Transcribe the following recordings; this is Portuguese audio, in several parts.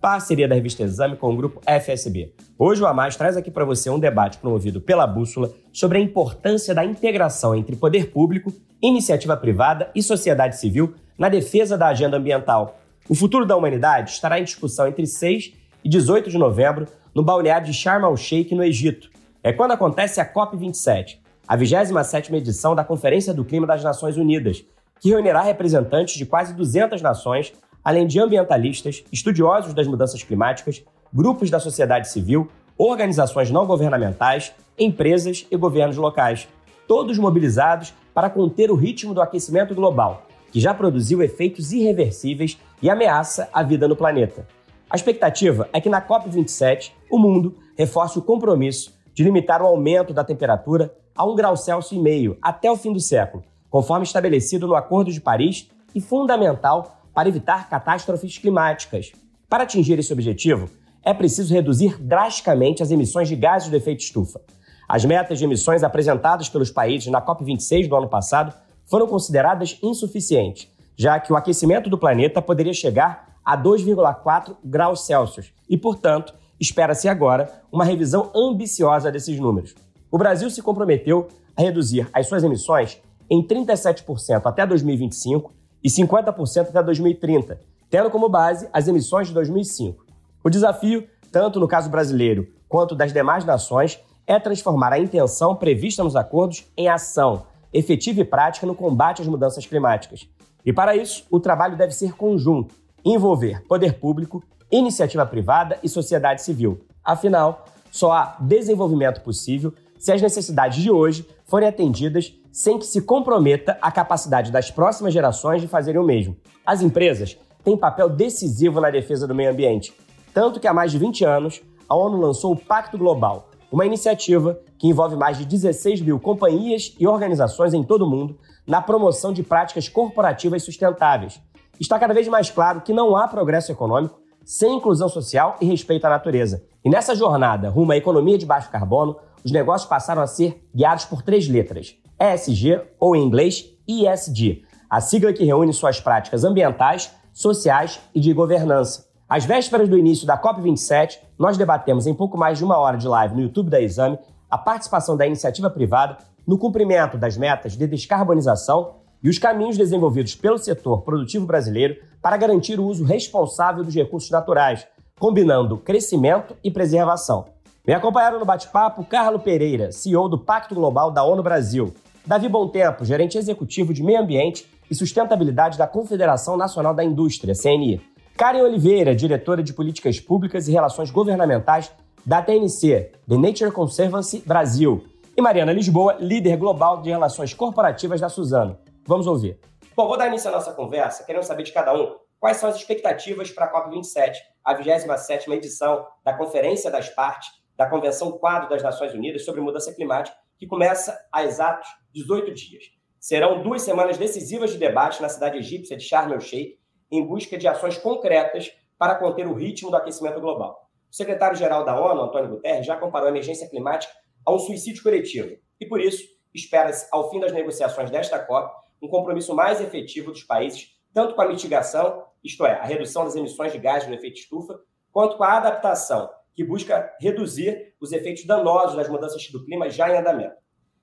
parceria da revista Exame com o grupo FSB. Hoje o Amaz traz aqui para você um debate promovido pela Bússola sobre a importância da integração entre poder público, iniciativa privada e sociedade civil na defesa da agenda ambiental. O futuro da humanidade estará em discussão entre 6 e 18 de novembro no balneário de Sharm el-Sheikh, no Egito. É quando acontece a COP27, a 27ª edição da Conferência do Clima das Nações Unidas, que reunirá representantes de quase 200 nações além de ambientalistas, estudiosos das mudanças climáticas, grupos da sociedade civil, organizações não governamentais, empresas e governos locais, todos mobilizados para conter o ritmo do aquecimento global, que já produziu efeitos irreversíveis e ameaça a vida no planeta. A expectativa é que na COP27 o mundo reforce o compromisso de limitar o aumento da temperatura a 1 grau Celsius e meio até o fim do século, conforme estabelecido no Acordo de Paris e fundamental para evitar catástrofes climáticas. Para atingir esse objetivo, é preciso reduzir drasticamente as emissões de gases do efeito estufa. As metas de emissões apresentadas pelos países na COP26 do ano passado foram consideradas insuficientes, já que o aquecimento do planeta poderia chegar a 2,4 graus Celsius e, portanto, espera-se agora uma revisão ambiciosa desses números. O Brasil se comprometeu a reduzir as suas emissões em 37% até 2025 e 50% até 2030, tendo como base as emissões de 2005. O desafio, tanto no caso brasileiro quanto das demais nações, é transformar a intenção prevista nos acordos em ação efetiva e prática no combate às mudanças climáticas. E para isso, o trabalho deve ser conjunto, envolver poder público, iniciativa privada e sociedade civil. Afinal, só há desenvolvimento possível se as necessidades de hoje forem atendidas sem que se comprometa a capacidade das próximas gerações de fazerem o mesmo. As empresas têm papel decisivo na defesa do meio ambiente, tanto que há mais de 20 anos a ONU lançou o Pacto Global, uma iniciativa que envolve mais de 16 mil companhias e organizações em todo o mundo na promoção de práticas corporativas sustentáveis. Está cada vez mais claro que não há progresso econômico sem inclusão social e respeito à natureza. E nessa jornada rumo à economia de baixo carbono, os negócios passaram a ser guiados por três letras: ESG, ou em inglês ESG, a sigla que reúne suas práticas ambientais, sociais e de governança. Às vésperas do início da COP27, nós debatemos em pouco mais de uma hora de live no YouTube da Exame a participação da iniciativa privada no cumprimento das metas de descarbonização e os caminhos desenvolvidos pelo setor produtivo brasileiro para garantir o uso responsável dos recursos naturais, combinando crescimento e preservação. Me acompanharam no bate-papo Carlo Pereira, CEO do Pacto Global da ONU Brasil, Davi Tempo, gerente executivo de Meio Ambiente e Sustentabilidade da Confederação Nacional da Indústria, CNI. Karen Oliveira, diretora de Políticas Públicas e Relações Governamentais da TNC, The Nature Conservancy Brasil. E Mariana Lisboa, líder global de Relações Corporativas da Suzano. Vamos ouvir. Bom, vou dar início à nossa conversa, querendo saber de cada um quais são as expectativas para a COP27, a 27ª edição da Conferência das Partes da Convenção Quadro das Nações Unidas sobre Mudança Climática, que começa há exatos 18 dias. Serão duas semanas decisivas de debate na cidade egípcia de Sharm el-Sheikh, em busca de ações concretas para conter o ritmo do aquecimento global. O secretário-geral da ONU, Antônio Guterres, já comparou a emergência climática a um suicídio coletivo e, por isso, espera-se, ao fim das negociações desta COP, um compromisso mais efetivo dos países, tanto com a mitigação, isto é, a redução das emissões de gases do efeito estufa, quanto com a adaptação que busca reduzir os efeitos danosos das mudanças do clima já em andamento.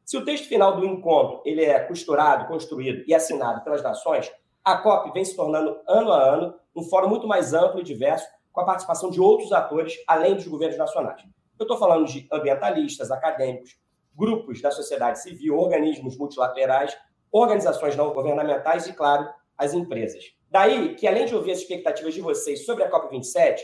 Se o texto final do encontro ele é costurado, construído e assinado pelas nações, a COP vem se tornando, ano a ano, um fórum muito mais amplo e diverso, com a participação de outros atores, além dos governos nacionais. Eu estou falando de ambientalistas, acadêmicos, grupos da sociedade civil, organismos multilaterais, organizações não governamentais e, claro, as empresas. Daí que, além de ouvir as expectativas de vocês sobre a COP27,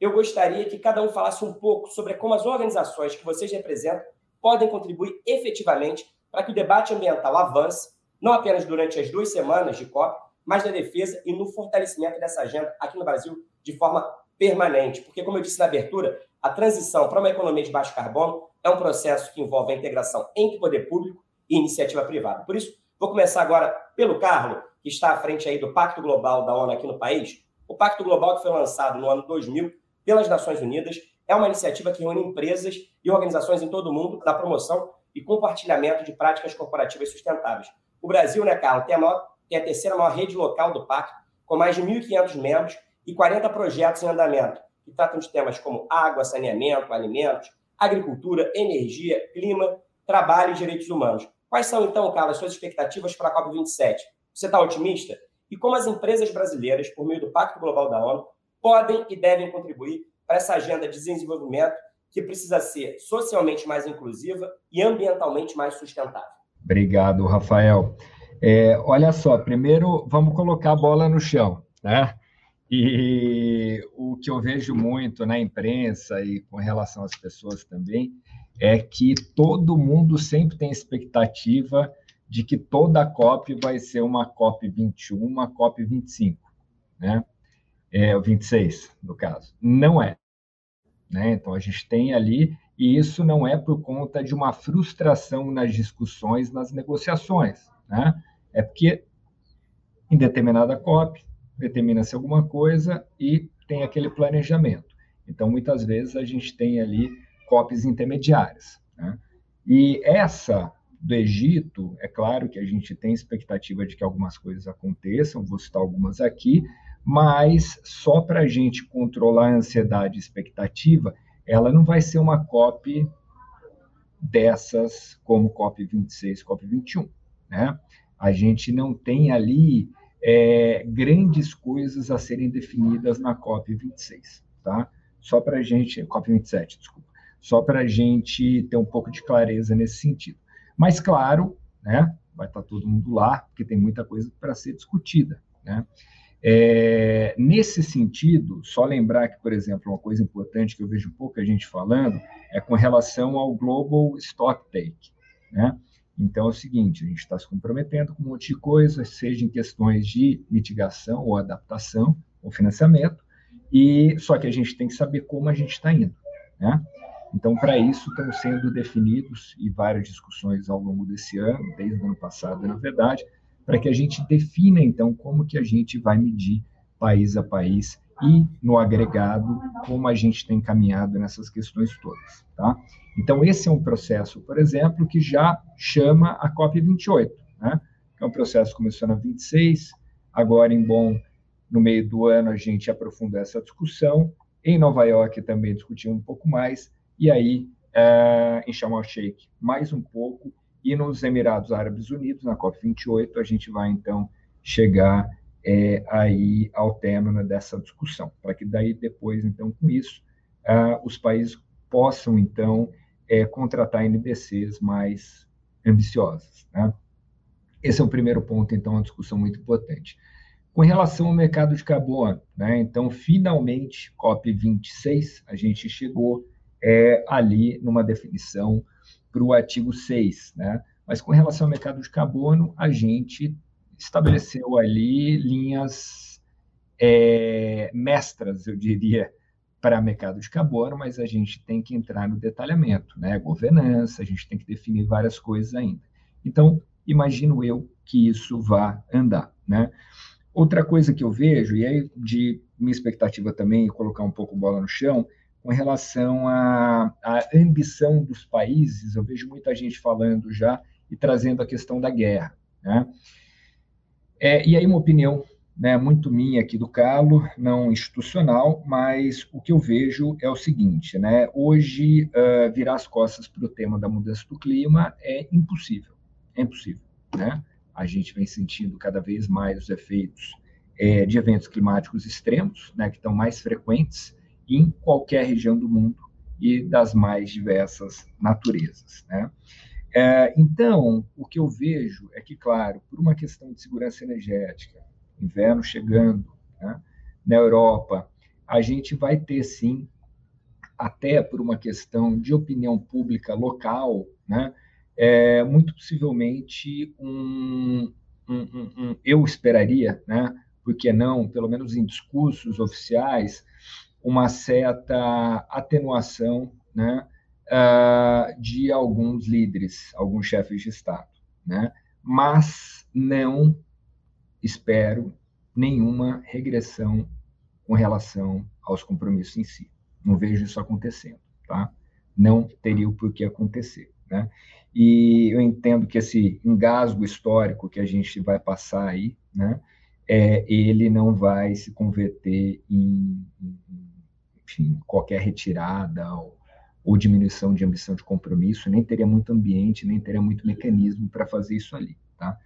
eu gostaria que cada um falasse um pouco sobre como as organizações que vocês representam podem contribuir efetivamente para que o debate ambiental avance, não apenas durante as duas semanas de COP, mas na defesa e no fortalecimento dessa agenda aqui no Brasil de forma permanente. Porque, como eu disse na abertura, a transição para uma economia de baixo carbono é um processo que envolve a integração entre poder público e iniciativa privada. Por isso, Vou começar agora pelo Carlos, que está à frente aí do Pacto Global da ONU aqui no país. O Pacto Global, que foi lançado no ano 2000 pelas Nações Unidas, é uma iniciativa que reúne empresas e organizações em todo o mundo da promoção e compartilhamento de práticas corporativas sustentáveis. O Brasil, né, Carlos, tem a, maior, tem a terceira maior rede local do Pacto, com mais de 1.500 membros e 40 projetos em andamento, que tratam de temas como água, saneamento, alimentos, agricultura, energia, clima, trabalho e direitos humanos. Quais são, então, Carlos, as suas expectativas para a COP27? Você está otimista? E como as empresas brasileiras, por meio do Pacto Global da ONU, podem e devem contribuir para essa agenda de desenvolvimento que precisa ser socialmente mais inclusiva e ambientalmente mais sustentável? Obrigado, Rafael. É, olha só, primeiro vamos colocar a bola no chão, né? E o que eu vejo muito na imprensa e com relação às pessoas também é que todo mundo sempre tem expectativa de que toda a COP vai ser uma COP 21, uma COP 25, né? É, o 26, no caso. Não é. Né? Então, a gente tem ali, e isso não é por conta de uma frustração nas discussões, nas negociações. Né? É porque, em determinada COP, determina-se alguma coisa e tem aquele planejamento. Então, muitas vezes, a gente tem ali COPs intermediárias. Né? E essa do Egito, é claro que a gente tem expectativa de que algumas coisas aconteçam, vou citar algumas aqui, mas só para a gente controlar a ansiedade e expectativa, ela não vai ser uma COP dessas como COP 26, COP 21, né? A gente não tem ali é, grandes coisas a serem definidas na COP 26, tá? Só para a gente, COP 27, desculpa, só para a gente ter um pouco de clareza nesse sentido. Mas, claro, né, vai estar tá todo mundo lá, porque tem muita coisa para ser discutida. Né? É, nesse sentido, só lembrar que, por exemplo, uma coisa importante que eu vejo pouca gente falando é com relação ao Global Stock Take. Né? Então, é o seguinte: a gente está se comprometendo com um monte de coisa, seja em questões de mitigação ou adaptação, ou financiamento, e só que a gente tem que saber como a gente está indo. Né? Então, para isso, estão sendo definidos, e várias discussões ao longo desse ano, desde o ano passado, na verdade, para que a gente defina, então, como que a gente vai medir país a país e, no agregado, como a gente tem caminhado nessas questões todas, tá? Então, esse é um processo, por exemplo, que já chama a COP28, né? É um processo que começou na 26, agora em Bonn, no meio do ano, a gente aprofundou essa discussão, em Nova York também discutiu um pouco mais, e aí é, em Sharm el-Sheikh mais um pouco, e nos Emirados Árabes Unidos, na COP28, a gente vai então chegar é, aí ao término dessa discussão, para que daí depois, então, com isso, é, os países possam, então, é, contratar NDCs mais ambiciosas. Né? Esse é o primeiro ponto, então, uma discussão muito importante. Com relação ao mercado de carbono, né? então, finalmente, COP26, a gente chegou é, ali numa definição para o artigo 6. Né? Mas com relação ao mercado de carbono, a gente estabeleceu ali linhas é, mestras, eu diria, para mercado de carbono, mas a gente tem que entrar no detalhamento, né? Governança, a gente tem que definir várias coisas ainda. Então, imagino eu que isso vá andar, né? Outra coisa que eu vejo, e aí de minha expectativa também, colocar um pouco bola no chão, com relação à, à ambição dos países, eu vejo muita gente falando já e trazendo a questão da guerra. Né? É, e aí, uma opinião né, muito minha aqui do Carlo, não institucional, mas o que eu vejo é o seguinte: né, hoje, uh, virar as costas para o tema da mudança do clima é impossível. É impossível. Né? A gente vem sentindo cada vez mais os efeitos é, de eventos climáticos extremos, né, que estão mais frequentes em qualquer região do mundo e das mais diversas naturezas. Né? É, então, o que eu vejo é que, claro, por uma questão de segurança energética, inverno chegando, né, na Europa, a gente vai ter sim, até por uma questão de opinião pública local, né, é, muito possivelmente um, um, um, um, eu esperaria, né, por que não, pelo menos em discursos oficiais, uma certa atenuação né, uh, de alguns líderes, alguns chefes de Estado. Né? mas não espero nenhuma regressão com relação aos compromissos em si. Não vejo isso acontecendo, tá? Não teria o porquê acontecer, né? E eu entendo que esse engasgo histórico que a gente vai passar aí, né? É, ele não vai se converter em, em enfim, qualquer retirada ou, ou diminuição de ambição de compromisso, nem teria muito ambiente, nem teria muito mecanismo para fazer isso ali, tá?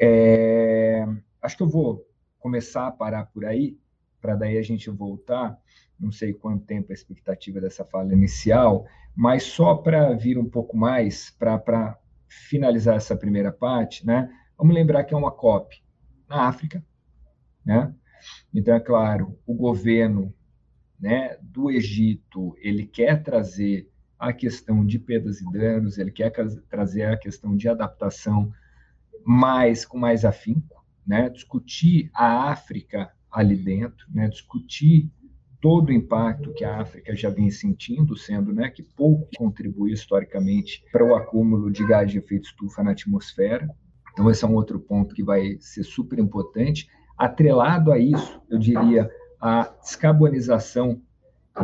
É, acho que eu vou começar a parar por aí, para daí a gente voltar, não sei quanto tempo a expectativa dessa fala inicial, mas só para vir um pouco mais, para finalizar essa primeira parte, né? Vamos lembrar que é uma COP na África, né? Então, é claro, o governo né, do Egito, ele quer trazer a questão de perdas e danos, ele quer trazer a questão de adaptação mais com mais afinco, né, discutir a África ali dentro, né, discutir todo o impacto que a África já vem sentindo, sendo né, que pouco contribui historicamente para o acúmulo de gás de efeito estufa na atmosfera. Então, esse é um outro ponto que vai ser super importante. Atrelado a isso, eu diria a descarbonização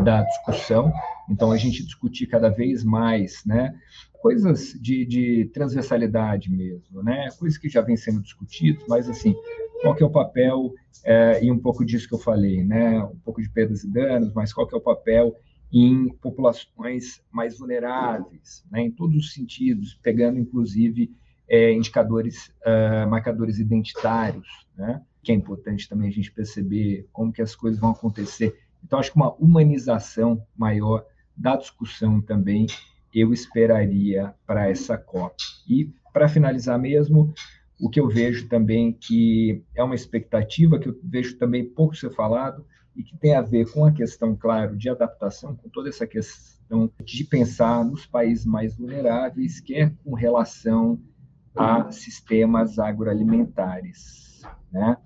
da discussão. Então, a gente discutir cada vez mais, né? Coisas de, de transversalidade mesmo, né? Coisas que já vêm sendo discutidas, mas, assim, qual que é o papel, é, e um pouco disso que eu falei, né? Um pouco de perdas e danos, mas qual que é o papel em populações mais vulneráveis, né? Em todos os sentidos, pegando, inclusive, é, indicadores, uh, marcadores identitários, né? Que é importante também a gente perceber como que as coisas vão acontecer. Então, acho que uma humanização maior da discussão também eu esperaria para essa COP. E, para finalizar mesmo, o que eu vejo também que é uma expectativa que eu vejo também pouco ser falado e que tem a ver com a questão, claro, de adaptação, com toda essa questão de pensar nos países mais vulneráveis, que é com relação a sistemas agroalimentares, né?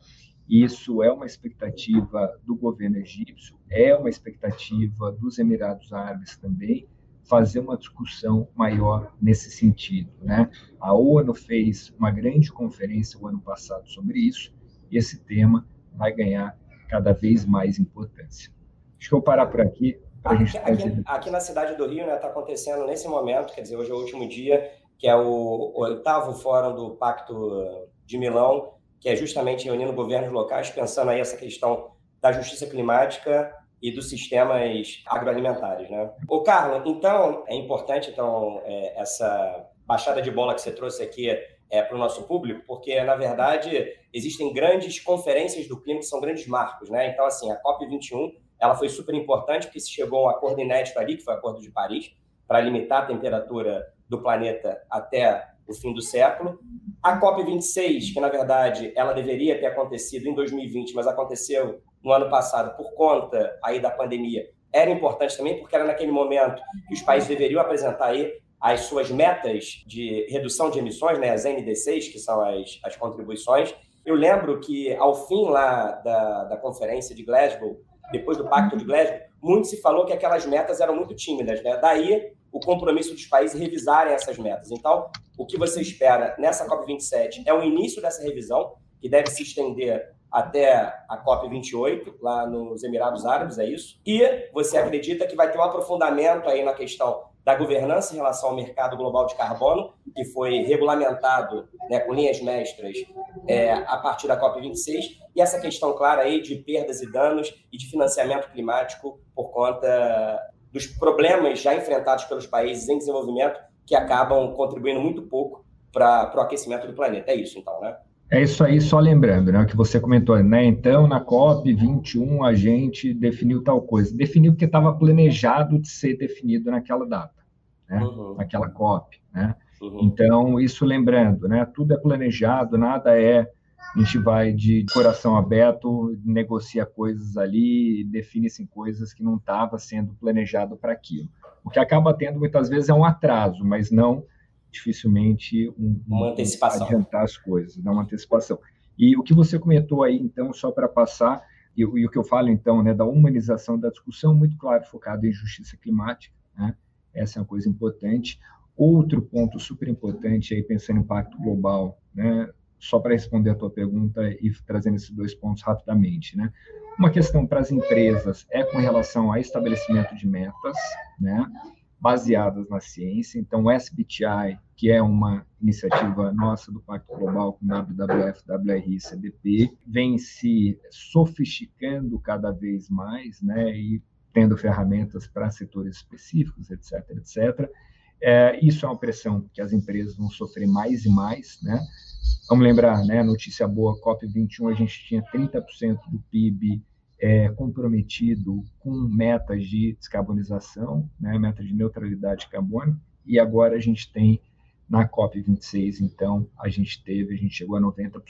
Isso é uma expectativa do governo egípcio, é uma expectativa dos Emirados Árabes também, fazer uma discussão maior nesse sentido. Né? A ONU fez uma grande conferência o ano passado sobre isso, e esse tema vai ganhar cada vez mais importância. Acho que eu vou parar por aqui. Aqui, aqui, aqui, na cidade do Rio está né, acontecendo nesse momento, quer dizer, hoje é o último dia, que é o oitavo fórum do Pacto de Milão, que é justamente reunindo governos locais, pensando aí essa questão da justiça climática e dos sistemas agroalimentares, né? O Carlos, então é importante então é, essa baixada de bola que você trouxe aqui é, para o nosso público, porque na verdade existem grandes conferências do clima que são grandes marcos, né? Então assim a COP 21 ela foi super importante porque se chegou a um acordo inédito ali que foi o Acordo de Paris para limitar a temperatura do planeta até o fim do século. A COP26, que na verdade ela deveria ter acontecido em 2020, mas aconteceu no ano passado por conta aí da pandemia, era importante também porque era naquele momento que os países deveriam apresentar aí as suas metas de redução de emissões, né, as NDCs, que são as, as contribuições. Eu lembro que ao fim lá da, da conferência de Glasgow, depois do Pacto de Glasgow, muito se falou que aquelas metas eram muito tímidas. Né? Daí o compromisso dos países revisarem essas metas. Então, o que você espera nessa COP27 é o início dessa revisão, que deve se estender até a COP28, lá nos Emirados Árabes, é isso? E você acredita que vai ter um aprofundamento aí na questão da governança em relação ao mercado global de carbono, que foi regulamentado né, com linhas mestras é, a partir da COP26, e essa questão clara aí de perdas e danos e de financiamento climático por conta dos problemas já enfrentados pelos países em desenvolvimento que acabam contribuindo muito pouco para o aquecimento do planeta. É isso, então, né? É isso aí, só lembrando, né, o que você comentou, né? Então, na COP 21 a gente definiu tal coisa. Definiu porque estava planejado de ser definido naquela data, né? Uhum. Naquela COP, né? Uhum. Então, isso lembrando, né? Tudo é planejado, nada é a gente vai de coração aberto, negocia coisas ali, define-se coisas que não estava sendo planejado para aquilo. O que acaba tendo muitas vezes é um atraso, mas não dificilmente um, uma antecipação. adiantar as coisas, dar uma antecipação. E o que você comentou aí, então, só para passar, e, e, o que eu falo, então, né, da humanização da discussão, muito claro, focado em justiça climática, né? essa é uma coisa importante. Outro ponto super importante aí, pensando em impacto global, né? Só para responder a tua pergunta e trazendo esses dois pontos rapidamente, né? Uma questão para as empresas é com relação ao estabelecimento de metas, né? Baseadas na ciência. Então, o SBTI, que é uma iniciativa nossa do Pacto Global com WWF, WRI e CDP, vem se sofisticando cada vez mais, né? E tendo ferramentas para setores específicos, etc, etc. É, isso é uma pressão que as empresas vão sofrer mais e mais, né? Vamos lembrar, né? Notícia boa, COP21, a gente tinha 30% do PIB é, comprometido com metas de descarbonização, né? Metas de neutralidade de carbono, e agora a gente tem na COP26, então, a gente teve, a gente chegou a 90%,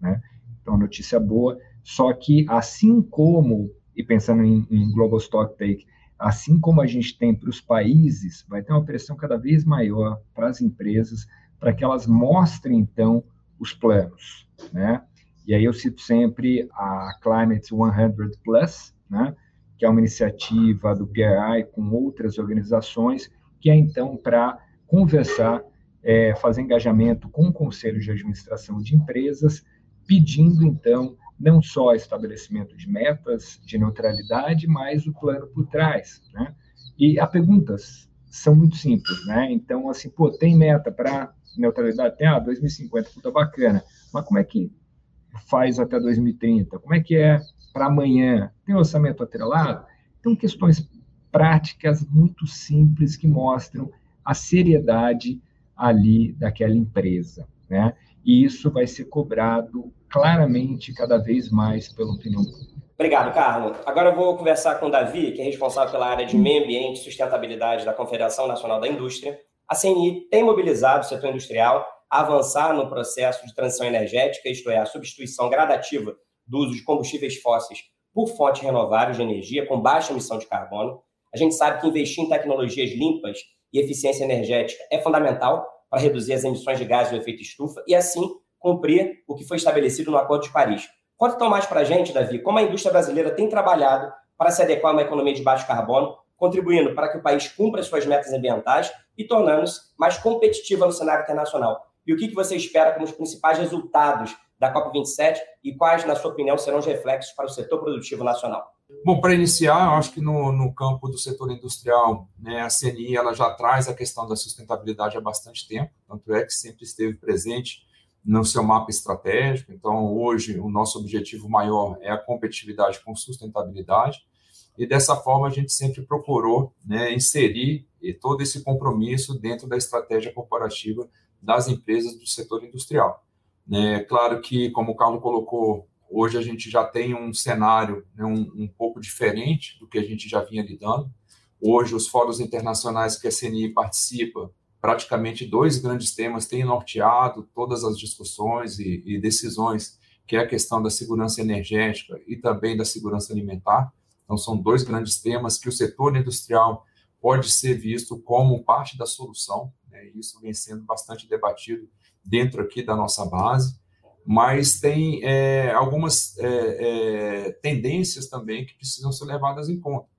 né? Então, notícia boa, só que assim como, e pensando em, em Global Stock Take, assim como a gente tem para os países, vai ter uma pressão cada vez maior para as empresas, para que elas mostrem, então, os planos, né? E aí eu cito sempre a Climate 100 Plus, né? que é uma iniciativa do PRI com outras organizações, que é, então, para conversar, é, fazer engajamento com conselhos de administração de empresas, pedindo, então, não só estabelecimento de metas de neutralidade, mas o plano por trás, né? E as perguntas são muito simples, né? Então, assim, pô, tem meta para neutralidade? Tem, ah, 2050, puta bacana. Mas como é que faz até 2030? Como é que é para amanhã? Tem orçamento atrelado? Então, questões práticas muito simples que mostram a seriedade ali daquela empresa, né? E isso vai ser cobrado claramente cada vez mais pela opinião pública. Obrigado, Carlos. Agora eu vou conversar com o Davi, que é responsável pela área de meio ambiente e sustentabilidade da Confederação Nacional da Indústria. A CNI tem mobilizado o setor industrial a avançar no processo de transição energética, isto é, a substituição gradativa do uso de combustíveis fósseis por fontes renováveis de energia com baixa emissão de carbono. A gente sabe que investir em tecnologias limpas e eficiência energética é fundamental para reduzir as emissões de gases do efeito estufa e, assim, cumprir o que foi estabelecido no Acordo de Paris. Conta então mais para a gente, Davi, como a indústria brasileira tem trabalhado para se adequar a uma economia de baixo carbono, contribuindo para que o país cumpra suas metas ambientais e tornando-se mais competitiva no cenário internacional. E o que você espera como os principais resultados da COP27 e quais, na sua opinião, serão os reflexos para o setor produtivo nacional? Bom, para iniciar, eu acho que no, no campo do setor industrial, né, a CNI ela já traz a questão da sustentabilidade há bastante tempo, tanto é que sempre esteve presente no seu mapa estratégico. Então, hoje, o nosso objetivo maior é a competitividade com sustentabilidade. E dessa forma, a gente sempre procurou né, inserir todo esse compromisso dentro da estratégia corporativa das empresas do setor industrial. É claro que, como o Carlos colocou, hoje a gente já tem um cenário né, um, um pouco diferente do que a gente já vinha lidando. Hoje, os fóruns internacionais que a CNI participa praticamente dois grandes temas têm norteado todas as discussões e, e, decisões, que é a questão da segurança energética e também da segurança alimentar. Então, são dois grandes temas que o setor industrial pode ser visto como parte da solução, né? isso vem sendo bastante debatido dentro aqui da nossa base, mas tem é, algumas é, é, tendências também que precisam ser levadas em conta,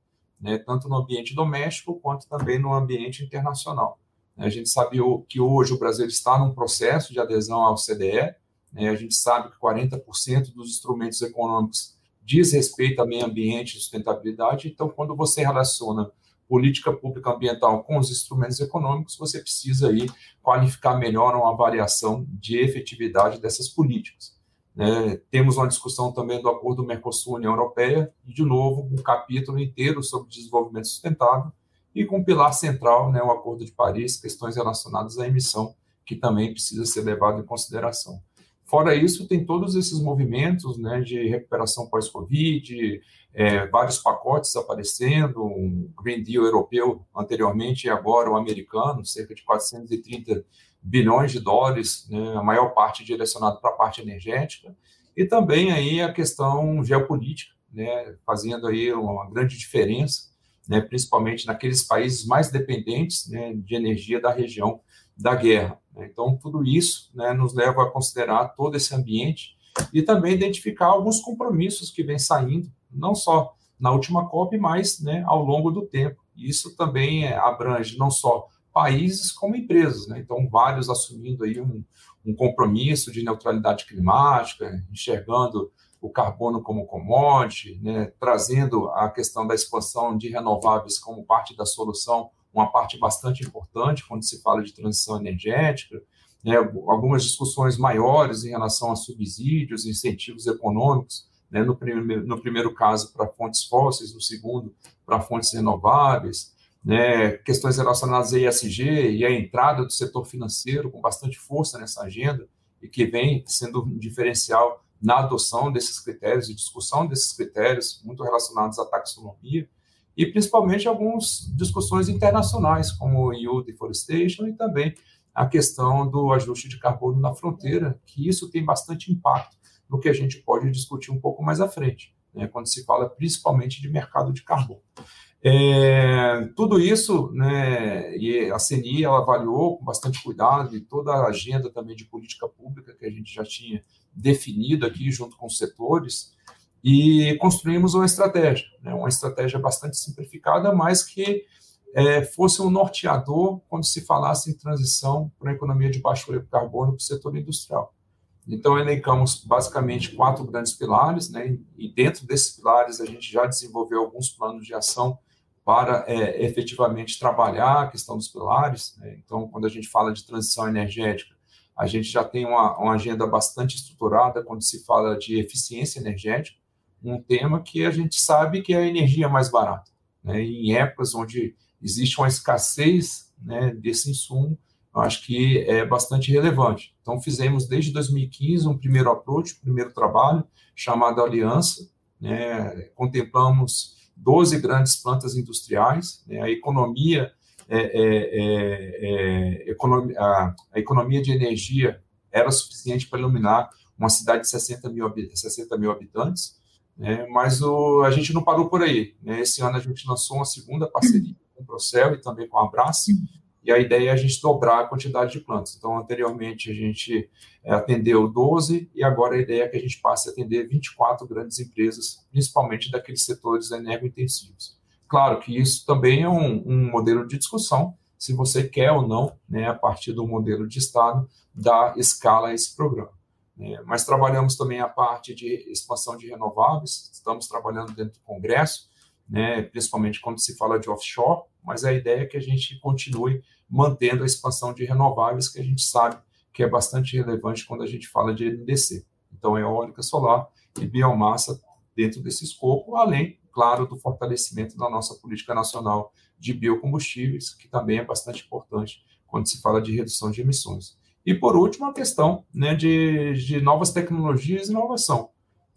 né? tanto no ambiente doméstico quanto também no ambiente internacional. A gente sabe que hoje o Brasil está num processo de adesão ao CDE, né? a gente sabe que 40% dos instrumentos econômicos diz respeito a meio ambiente e sustentabilidade, então quando você relaciona política pública ambiental com os instrumentos econômicos, você precisa aí qualificar melhor uma avaliação de efetividade dessas políticas. Né? Temos uma discussão também do acordo Mercosul-União Europeia, e, de novo, um capítulo inteiro sobre desenvolvimento sustentável, e com o pilar central, né, o Acordo de Paris, questões relacionadas à emissão, que também precisa ser levado em consideração. Fora isso, tem todos esses movimentos né, de recuperação pós-Covid, é, vários pacotes aparecendo, um Green Deal europeu anteriormente e agora o americano, cerca de 430 bilhões de dólares, né, a maior parte direcionado para a parte energética, e também aí a questão geopolítica, né, fazendo aí uma grande diferença né, principalmente naqueles países mais dependentes né, de energia da região da guerra. Né. Então, tudo isso né, nos leva a considerar todo esse ambiente e também identificar alguns compromissos que vêm saindo, não só na última COP, mas né, ao longo do tempo. Isso também é, abrange não só países como empresas. Né? Então, vários assumindo aí um, um compromisso de neutralidade climática, enxergando o carbono como commodity, né? trazendo a questão da expansão de renováveis como parte da solução, uma parte bastante importante quando se fala de transição energética, né? algumas discussões maiores em relação a subsídios, incentivos econômicos, né? no, primeiro, no primeiro caso para fontes fósseis, no segundo para fontes renováveis, né, questões relacionadas a ESG e a entrada do setor financeiro com bastante força nessa agenda e que vem sendo um diferencial na adoção desses critérios e discussão desses critérios muito relacionados à taxonomia e principalmente algumas discussões internacionais como o EU Deforestation e também a questão do ajuste de carbono na fronteira, que isso tem bastante impacto no que a gente pode discutir um pouco mais à frente, né, quando se fala principalmente de mercado de carbono. É, tudo isso, né, e a CNI ela avaliou com bastante cuidado e toda a agenda também de política pública que a gente já tinha definido aqui junto com os setores e construímos uma estratégia, né, uma estratégia bastante simplificada, mas que é, fosse um norteador quando se falasse em transição para uma economia de baixo carbono para o setor industrial. Então, elencamos basicamente quatro grandes pilares, né, e dentro desses pilares a gente já desenvolveu alguns planos de ação para é, efetivamente trabalhar a questão dos pilares. Né? Então, quando a gente fala de transição energética, a gente já tem uma, uma, agenda bastante estruturada quando se fala de eficiência energética, um tema que a gente sabe que é a energia mais barata. Né? Em épocas onde existe uma escassez né, desse insumo, eu acho que é bastante relevante. Então, fizemos desde 2015 um primeiro approach, um primeiro trabalho, chamado Aliança, né? contemplamos 12 grandes plantas industriais, né, a economia é, é, é, é a, a, economia de energia era suficiente para iluminar uma cidade de 60 mil, 60 mil habitantes, né, mas o, a gente não parou por aí. Né, esse ano a gente lançou uma segunda parceria com o Procel e também com a Abraço, e a ideia é a gente dobrar a quantidade de plantas. Então, anteriormente, a gente atendeu 12 e agora a ideia é que a gente passe a atender 24 grandes empresas, principalmente daqueles setores energointensivos. Claro que isso também é um, um modelo de discussão, se você quer ou não, né, a partir do modelo de Estado, dar escala a esse programa. Né. Mas trabalhamos também a parte de expansão de renováveis, estamos trabalhando dentro do Congresso, né, principalmente quando se fala de offshore, mas a ideia é que a gente continue mantendo a expansão de renováveis, que a gente sabe que é bastante relevante quando a gente fala de NDC. Então, eólica solar e biomassa dentro desse escopo, além, claro, do fortalecimento da nossa política nacional de biocombustíveis, que também é bastante importante quando se fala de redução de emissões. E, por último, a questão né, de, de novas tecnologias e inovação.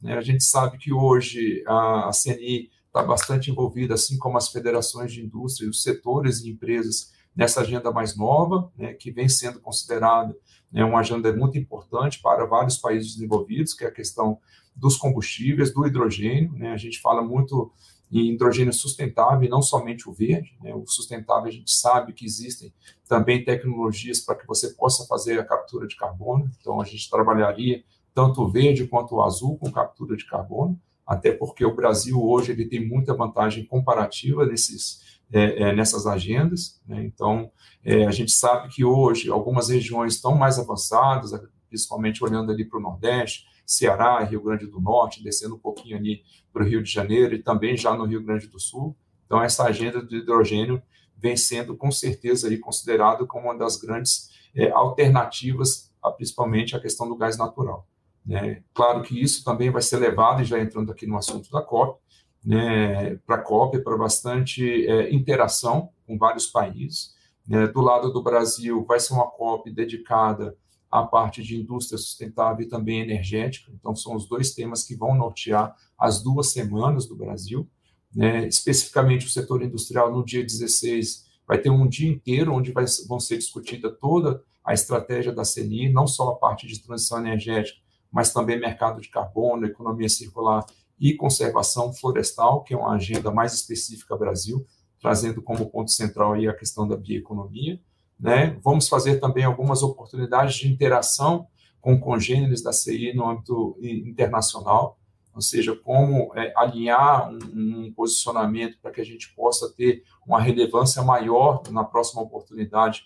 Né, a gente sabe que hoje a, a CNI está bastante envolvida, assim como as federações de indústria, os setores e empresas nessa agenda mais nova, né, que vem sendo considerada né, uma agenda muito importante para vários países desenvolvidos, que é a questão dos combustíveis, do hidrogênio. Né, a gente fala muito em hidrogênio sustentável, e não somente o verde. Né, o sustentável, a gente sabe que existem também tecnologias para que você possa fazer a captura de carbono. Então, a gente trabalharia tanto o verde quanto o azul com captura de carbono, até porque o Brasil hoje ele tem muita vantagem comparativa nesses é, é, nessas agendas. Né? Então, é, a gente sabe que hoje algumas regiões estão mais avançadas, principalmente olhando ali para o Nordeste, Ceará, Rio Grande do Norte, descendo um pouquinho ali para o Rio de Janeiro e também já no Rio Grande do Sul. Então, essa agenda do hidrogênio vem sendo, com certeza, ali, considerado como uma das grandes é, alternativas, a, principalmente a questão do gás natural. Né? Claro que isso também vai ser levado, e já entrando aqui no assunto da COP, né, para a COP, para bastante é, interação com vários países. Né, do lado do Brasil, vai ser uma COP dedicada à parte de indústria sustentável e também energética. Então, são os dois temas que vão nortear as duas semanas do Brasil. Né, especificamente o setor industrial, no dia 16, vai ter um dia inteiro onde vai, vão ser discutida toda a estratégia da CNI, não só a parte de transição energética, mas também mercado de carbono, economia circular e conservação florestal, que é uma agenda mais específica Brasil, trazendo como ponto central aí a questão da bioeconomia. Né? Vamos fazer também algumas oportunidades de interação com congêneres da CI no âmbito internacional. ou seja, como é, alinhar um, um posicionamento para que a gente possa ter uma relevância maior na próxima oportunidade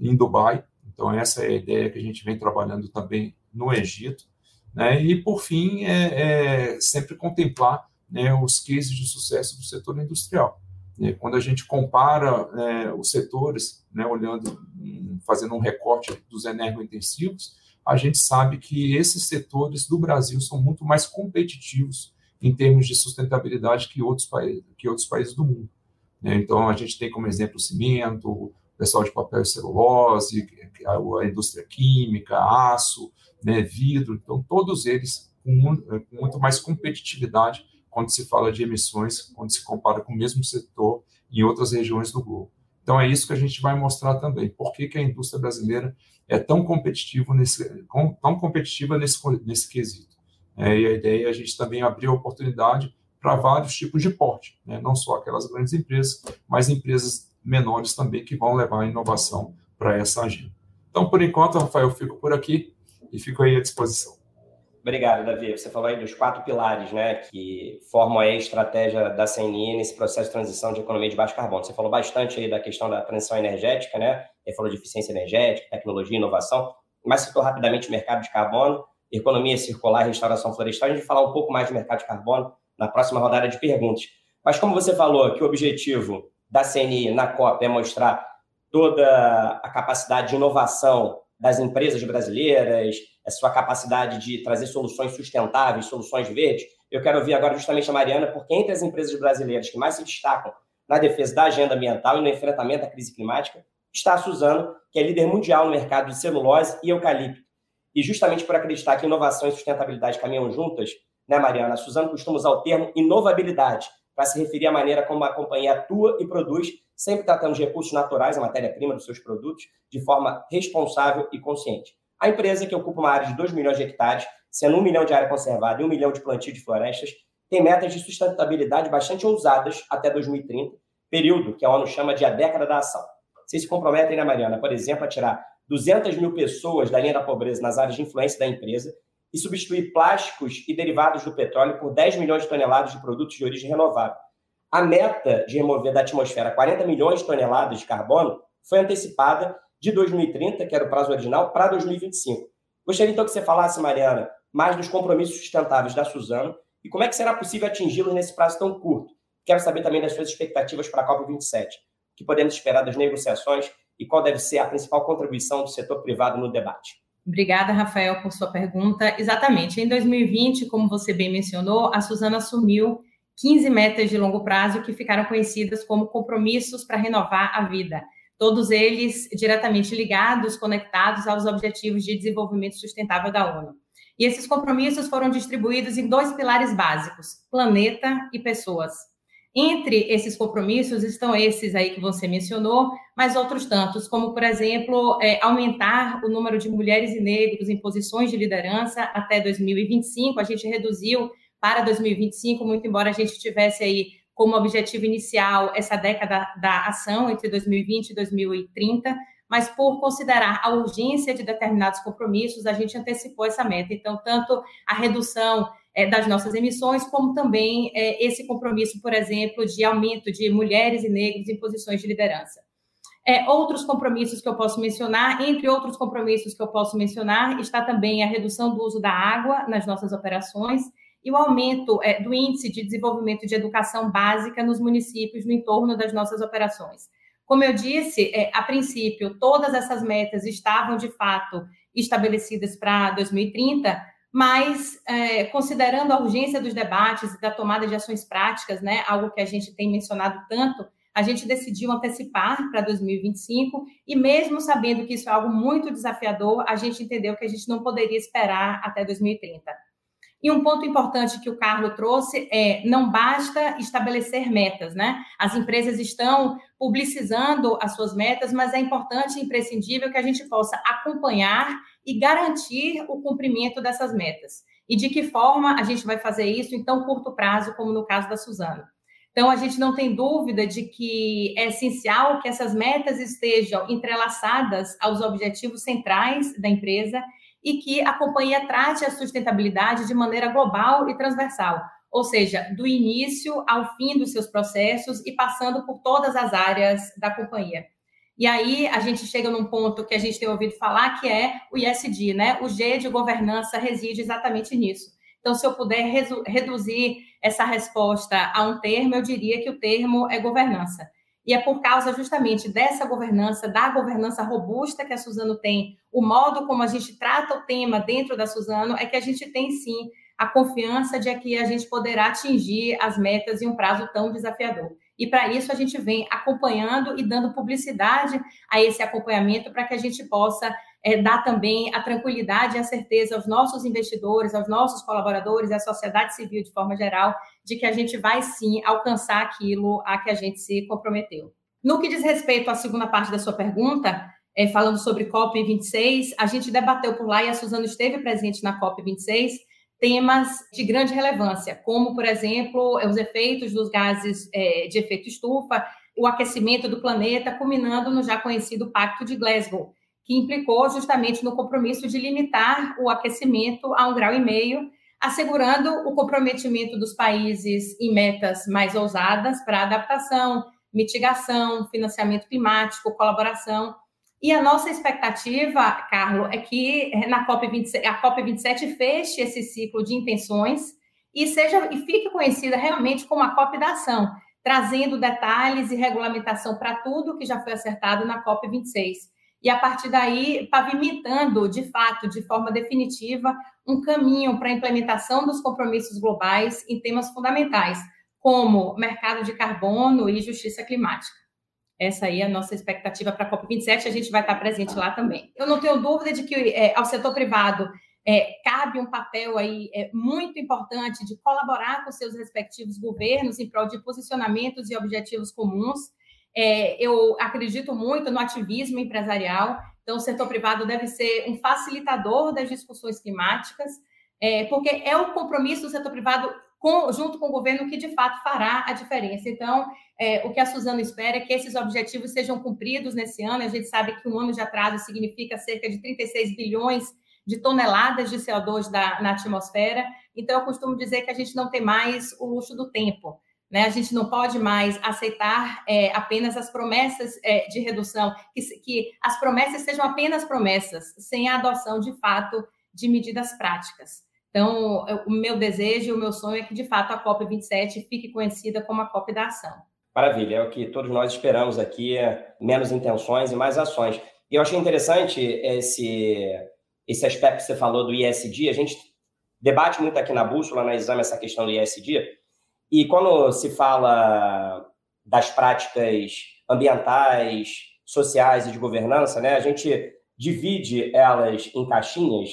em Dubai. Então, essa é a ideia que a gente vem trabalhando também no Egito. Né? E, por fim, é, é sempre contemplar né, os cases de sucesso do setor industrial. É, quando a gente compara é, os setores, né, olhando, fazendo um recorte dos energointensivos, a gente sabe que esses setores do Brasil são muito mais competitivos em termos de sustentabilidade que outros, países, que outros países do mundo. Né? Então, a gente tem como exemplo o cimento, o pessoal de papel e celulose, a, indústria química, aço, né, vidro. Então, todos eles com muito mais competitividade quando se fala de emissões, quando se compara com o mesmo setor em outras regiões do globo. Então, é isso que a gente vai mostrar também. Por que, que a indústria brasileira é tão competitiva nesse, tão competitiva nesse, nesse quesito? É, e a ideia é a gente também abrir a oportunidade para vários tipos de porte, né? não só aquelas grandes empresas, mas empresas menores também que vão levar a inovação para essa agenda. Então, por enquanto, Rafael, eu fico por aqui e fico aí à disposição. Obrigado, Davi. Você falou aí dos quatro pilares né, que formam a estratégia da CNI nesse processo de transição de economia de baixo carbono. Você falou bastante aí da questão da transição energética, né? Ele falou de eficiência energética, tecnologia inovação, mas citou rapidamente o mercado de carbono, economia circular restauração florestal. A gente vai falar um pouco mais de mercado de carbono na próxima rodada de perguntas. Mas como você falou que o objetivo da CNI na COP é mostrar toda a capacidade de inovação das empresas brasileiras, a sua capacidade de trazer soluções sustentáveis, soluções verdes. Eu quero ouvir agora justamente a Mariana, porque entre as empresas brasileiras que mais se destacam na defesa da agenda ambiental e no enfrentamento à crise climática, está a Suzano, que é líder mundial no mercado de celulose e eucalipto. E justamente por acreditar que inovação e sustentabilidade caminham juntas, né, Mariana? A Suzano costuma usar o termo inovabilidade para se referir à maneira como a companhia atua e produz, sempre tratando de recursos naturais, a matéria-prima dos seus produtos, de forma responsável e consciente. A empresa, que ocupa uma área de 2 milhões de hectares, sendo 1 milhão de área conservada e 1 milhão de plantio de florestas, tem metas de sustentabilidade bastante ousadas até 2030, período que a ONU chama de a década da ação. Vocês se comprometem, né, Mariana, por exemplo, a tirar 200 mil pessoas da linha da pobreza nas áreas de influência da empresa e substituir plásticos e derivados do petróleo por 10 milhões de toneladas de produtos de origem renovável. A meta de remover da atmosfera 40 milhões de toneladas de carbono foi antecipada de 2030, que era o prazo original, para 2025. Gostaria então que você falasse, Mariana, mais dos compromissos sustentáveis da Suzano e como é que será possível atingi-los nesse prazo tão curto. Quero saber também das suas expectativas para a COP27. O que podemos esperar das negociações e qual deve ser a principal contribuição do setor privado no debate? Obrigada, Rafael, por sua pergunta. Exatamente. Em 2020, como você bem mencionou, a Suzano assumiu 15 metas de longo prazo que ficaram conhecidas como compromissos para renovar a vida todos eles diretamente ligados, conectados aos Objetivos de Desenvolvimento Sustentável da ONU. E esses compromissos foram distribuídos em dois pilares básicos: planeta e pessoas. Entre esses compromissos estão esses aí que você mencionou, mas outros tantos, como, por exemplo, é, aumentar o número de mulheres e negros em posições de liderança até 2025. A gente reduziu para 2025, muito embora a gente tivesse aí como objetivo inicial essa década da ação entre 2020 e 2030, mas por considerar a urgência de determinados compromissos, a gente antecipou essa meta. Então, tanto a redução é, das nossas emissões, como também é, esse compromisso, por exemplo, de aumento de mulheres e negros em posições de liderança. É, outros compromissos que eu posso mencionar, entre outros compromissos que eu posso mencionar, está também a redução do uso da água nas nossas operações e o aumento é, do índice de desenvolvimento de educação básica nos municípios no entorno das nossas operações. Como eu disse, é, a princípio, todas essas metas estavam de fato estabelecidas para 2030, mas é, considerando a urgência dos debates e da tomada de ações práticas, né, algo que a gente tem mencionado tanto, a gente decidiu antecipar para 2025 e mesmo sabendo que isso é algo muito desafiador, a gente entendeu que a gente não poderia esperar até 2030. E um ponto importante que o Carlos trouxe é não basta estabelecer metas, né? As empresas estão publicizando as suas metas, mas é importante e imprescindível que a gente possa acompanhar e garantir o cumprimento dessas metas. E de que forma a gente vai fazer isso em tão curto prazo, como no caso da Suzana. Então, a gente não tem dúvida de que é essencial que essas metas estejam entrelaçadas aos objetivos centrais da empresa e que a companhia trate a sustentabilidade de maneira global e transversal, ou seja, do início ao fim dos seus processos e passando por todas as áreas da companhia. E aí a gente chega num ponto que a gente tem ouvido falar, que é o ISD, né? O G de governança reside exatamente nisso. Então, se eu puder reduzir essa resposta a um termo, eu diria que o termo é governança. E é por causa justamente dessa governança, da governança robusta que a Suzano tem, o modo como a gente trata o tema dentro da Suzano, é que a gente tem sim a confiança de que a gente poderá atingir as metas em um prazo tão desafiador. E para isso a gente vem acompanhando e dando publicidade a esse acompanhamento para que a gente possa é, dar também a tranquilidade e a certeza aos nossos investidores, aos nossos colaboradores, à sociedade civil de forma geral, de que a gente vai sim alcançar aquilo a que a gente se comprometeu. No que diz respeito à segunda parte da sua pergunta, é, falando sobre COP26, a gente debateu por lá e a Suzana esteve presente na COP26 temas de grande relevância, como, por exemplo, os efeitos dos gases é, de efeito estufa, o aquecimento do planeta, culminando no já conhecido Pacto de Glasgow, que implicou justamente no compromisso de limitar o aquecimento a um grau e meio, assegurando o comprometimento dos países em metas mais ousadas para adaptação, mitigação, financiamento climático, colaboração e a nossa expectativa, Carlos, é que na COP27, a COP27 feche esse ciclo de intenções e seja e fique conhecida realmente como a COP da ação, trazendo detalhes e regulamentação para tudo que já foi acertado na COP26. E a partir daí, pavimentando de fato, de forma definitiva, um caminho para a implementação dos compromissos globais em temas fundamentais, como mercado de carbono e justiça climática. Essa aí é a nossa expectativa para a COP27, a gente vai estar presente lá também. Eu não tenho dúvida de que é, ao setor privado é, cabe um papel aí é, muito importante de colaborar com seus respectivos governos em prol de posicionamentos e objetivos comuns. É, eu acredito muito no ativismo empresarial, então o setor privado deve ser um facilitador das discussões climáticas, é, porque é o compromisso do setor privado com, junto com o governo que de fato fará a diferença. Então, é, o que a Suzana espera é que esses objetivos sejam cumpridos nesse ano. A gente sabe que um ano de atraso significa cerca de 36 bilhões de toneladas de CO2 da, na atmosfera. Então, eu costumo dizer que a gente não tem mais o luxo do tempo. Né? A gente não pode mais aceitar é, apenas as promessas é, de redução, que, que as promessas sejam apenas promessas, sem a adoção de fato de medidas práticas. Então, o meu desejo e o meu sonho é que, de fato, a COP27 fique conhecida como a COP da ação. Maravilha, é o que todos nós esperamos aqui, é menos intenções e mais ações. E eu achei interessante esse, esse aspecto que você falou do ISD, a gente debate muito aqui na Bússola, na Exame, essa questão do ISD, e quando se fala das práticas ambientais, sociais e de governança, né, a gente divide elas em caixinhas.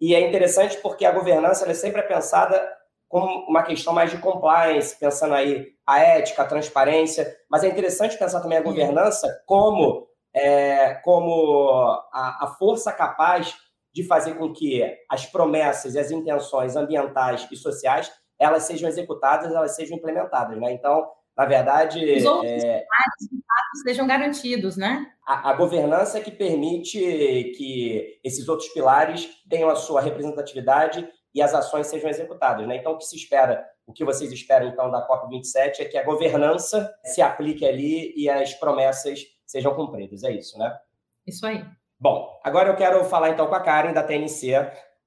E é interessante porque a governança é sempre pensada como uma questão mais de compliance, pensando aí a ética, a transparência, mas é interessante pensar também a governança como, é, como a, a força capaz de fazer com que as promessas e as intenções ambientais e sociais elas sejam executadas, elas sejam implementadas, né? Então, na verdade. Os outros é, fato, sejam garantidos, né? A, a, governança é que permite que esses outros pilares tenham a sua representatividade e as ações sejam executadas, né? Então, o que se espera, o que vocês esperam, então, da COP27 é que a governança se aplique ali e as promessas sejam cumpridas. É isso, né? Isso aí. Bom, agora eu quero falar, então, com a Karen, da TNC,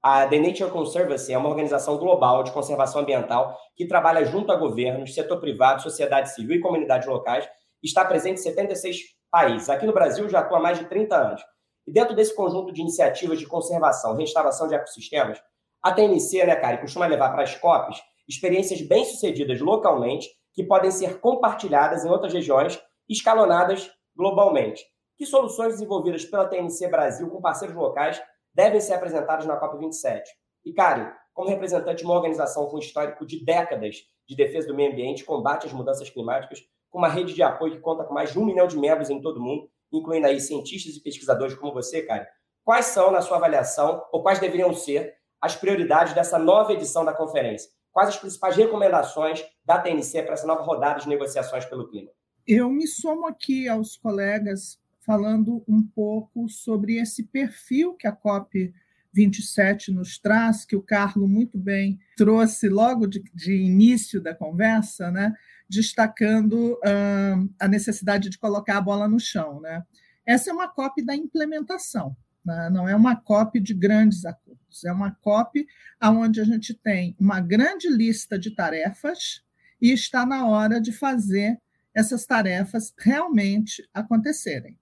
a The Nature Conservancy é uma organização global de conservação ambiental que trabalha junto a governos, setor privado, sociedade civil e comunidades locais. Está presente em 76 países. Aqui no Brasil já atua há mais de 30 anos. E dentro desse conjunto de iniciativas de conservação, restauração de ecossistemas, a TNC, né, cara, costuma levar para as COPs experiências bem-sucedidas localmente que podem ser compartilhadas em outras regiões, escalonadas globalmente. Que soluções desenvolvidas pela TNC Brasil com parceiros locais devem ser apresentados na COP27. E, Karen, como representante de uma organização com histórico de décadas de defesa do meio ambiente, combate às mudanças climáticas, com uma rede de apoio que conta com mais de um milhão de membros em todo o mundo, incluindo aí cientistas e pesquisadores como você, Karen, quais são, na sua avaliação, ou quais deveriam ser as prioridades dessa nova edição da conferência? Quais as principais recomendações da TNC para essa nova rodada de negociações pelo clima? Eu me somo aqui aos colegas falando um pouco sobre esse perfil que a COP 27 nos traz, que o Carlo muito bem trouxe logo de, de início da conversa, né, destacando uh, a necessidade de colocar a bola no chão. Né? Essa é uma cópia da implementação, né? não é uma cópia de grandes acordos, é uma cópia onde a gente tem uma grande lista de tarefas e está na hora de fazer essas tarefas realmente acontecerem.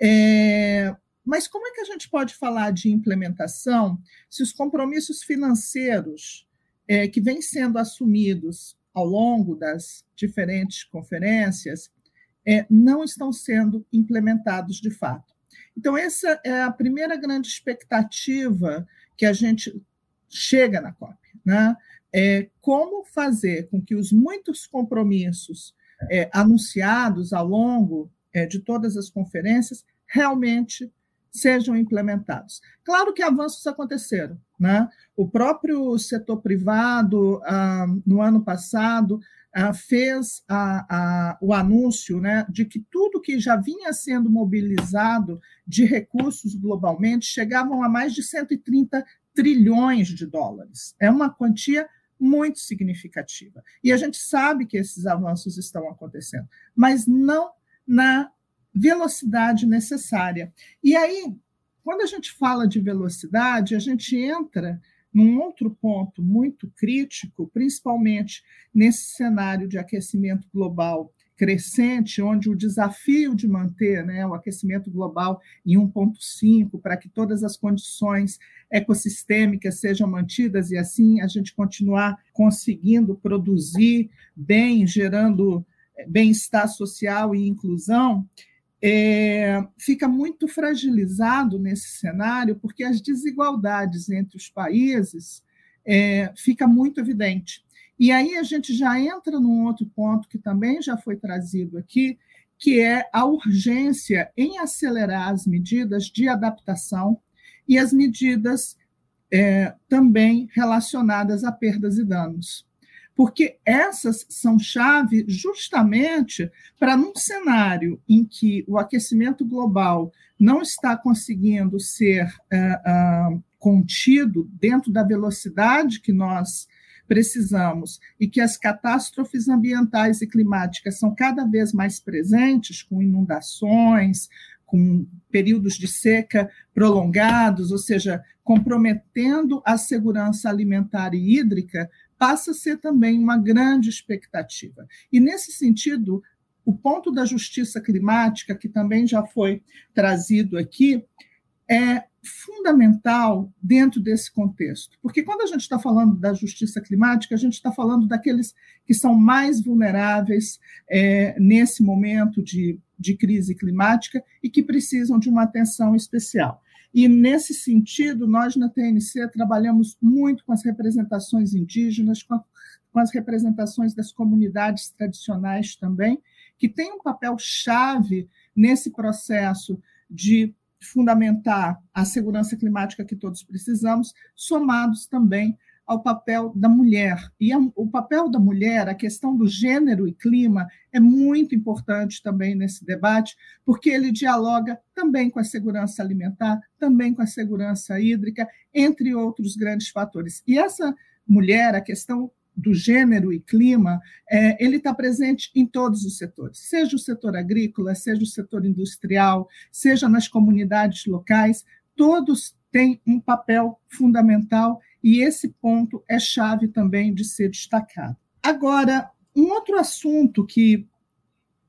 É, mas como é que a gente pode falar de implementação se os compromissos financeiros é, que vêm sendo assumidos ao longo das diferentes conferências é, não estão sendo implementados de fato? Então, essa é a primeira grande expectativa que a gente chega na COP. Né? É como fazer com que os muitos compromissos é, anunciados ao longo é, de todas as conferências realmente sejam implementados. Claro que avanços aconteceram. Né? O próprio setor privado, ah, no ano passado, ah, fez a, a, o anúncio né, de que tudo que já vinha sendo mobilizado de recursos globalmente chegavam a mais de 130 trilhões de dólares. É uma quantia muito significativa. E a gente sabe que esses avanços estão acontecendo, mas não na velocidade necessária. E aí, quando a gente fala de velocidade, a gente entra num outro ponto muito crítico, principalmente nesse cenário de aquecimento global crescente, onde o desafio de manter né, o aquecimento global em 1,5 para que todas as condições ecossistêmicas sejam mantidas e assim a gente continuar conseguindo produzir bem, gerando bem-estar social e inclusão, é, fica muito fragilizado nesse cenário, porque as desigualdades entre os países é, fica muito evidente. E aí a gente já entra num outro ponto que também já foi trazido aqui, que é a urgência em acelerar as medidas de adaptação e as medidas é, também relacionadas a perdas e danos. Porque essas são chave justamente para, num cenário em que o aquecimento global não está conseguindo ser é, é, contido dentro da velocidade que nós precisamos e que as catástrofes ambientais e climáticas são cada vez mais presentes, com inundações, com períodos de seca prolongados, ou seja, comprometendo a segurança alimentar e hídrica, passa a ser também uma grande expectativa. E, nesse sentido, o ponto da justiça climática, que também já foi trazido aqui, é fundamental dentro desse contexto, porque quando a gente está falando da justiça climática, a gente está falando daqueles que são mais vulneráveis é, nesse momento de, de crise climática e que precisam de uma atenção especial. E, nesse sentido, nós na TNC trabalhamos muito com as representações indígenas, com, a, com as representações das comunidades tradicionais também, que têm um papel chave nesse processo de fundamentar a segurança climática que todos precisamos, somados também ao papel da mulher. E o papel da mulher, a questão do gênero e clima, é muito importante também nesse debate, porque ele dialoga também com a segurança alimentar, também com a segurança hídrica, entre outros grandes fatores. E essa mulher, a questão do gênero e clima, é, ele está presente em todos os setores, seja o setor agrícola, seja o setor industrial, seja nas comunidades locais, todos têm um papel fundamental e esse ponto é chave também de ser destacado. Agora, um outro assunto que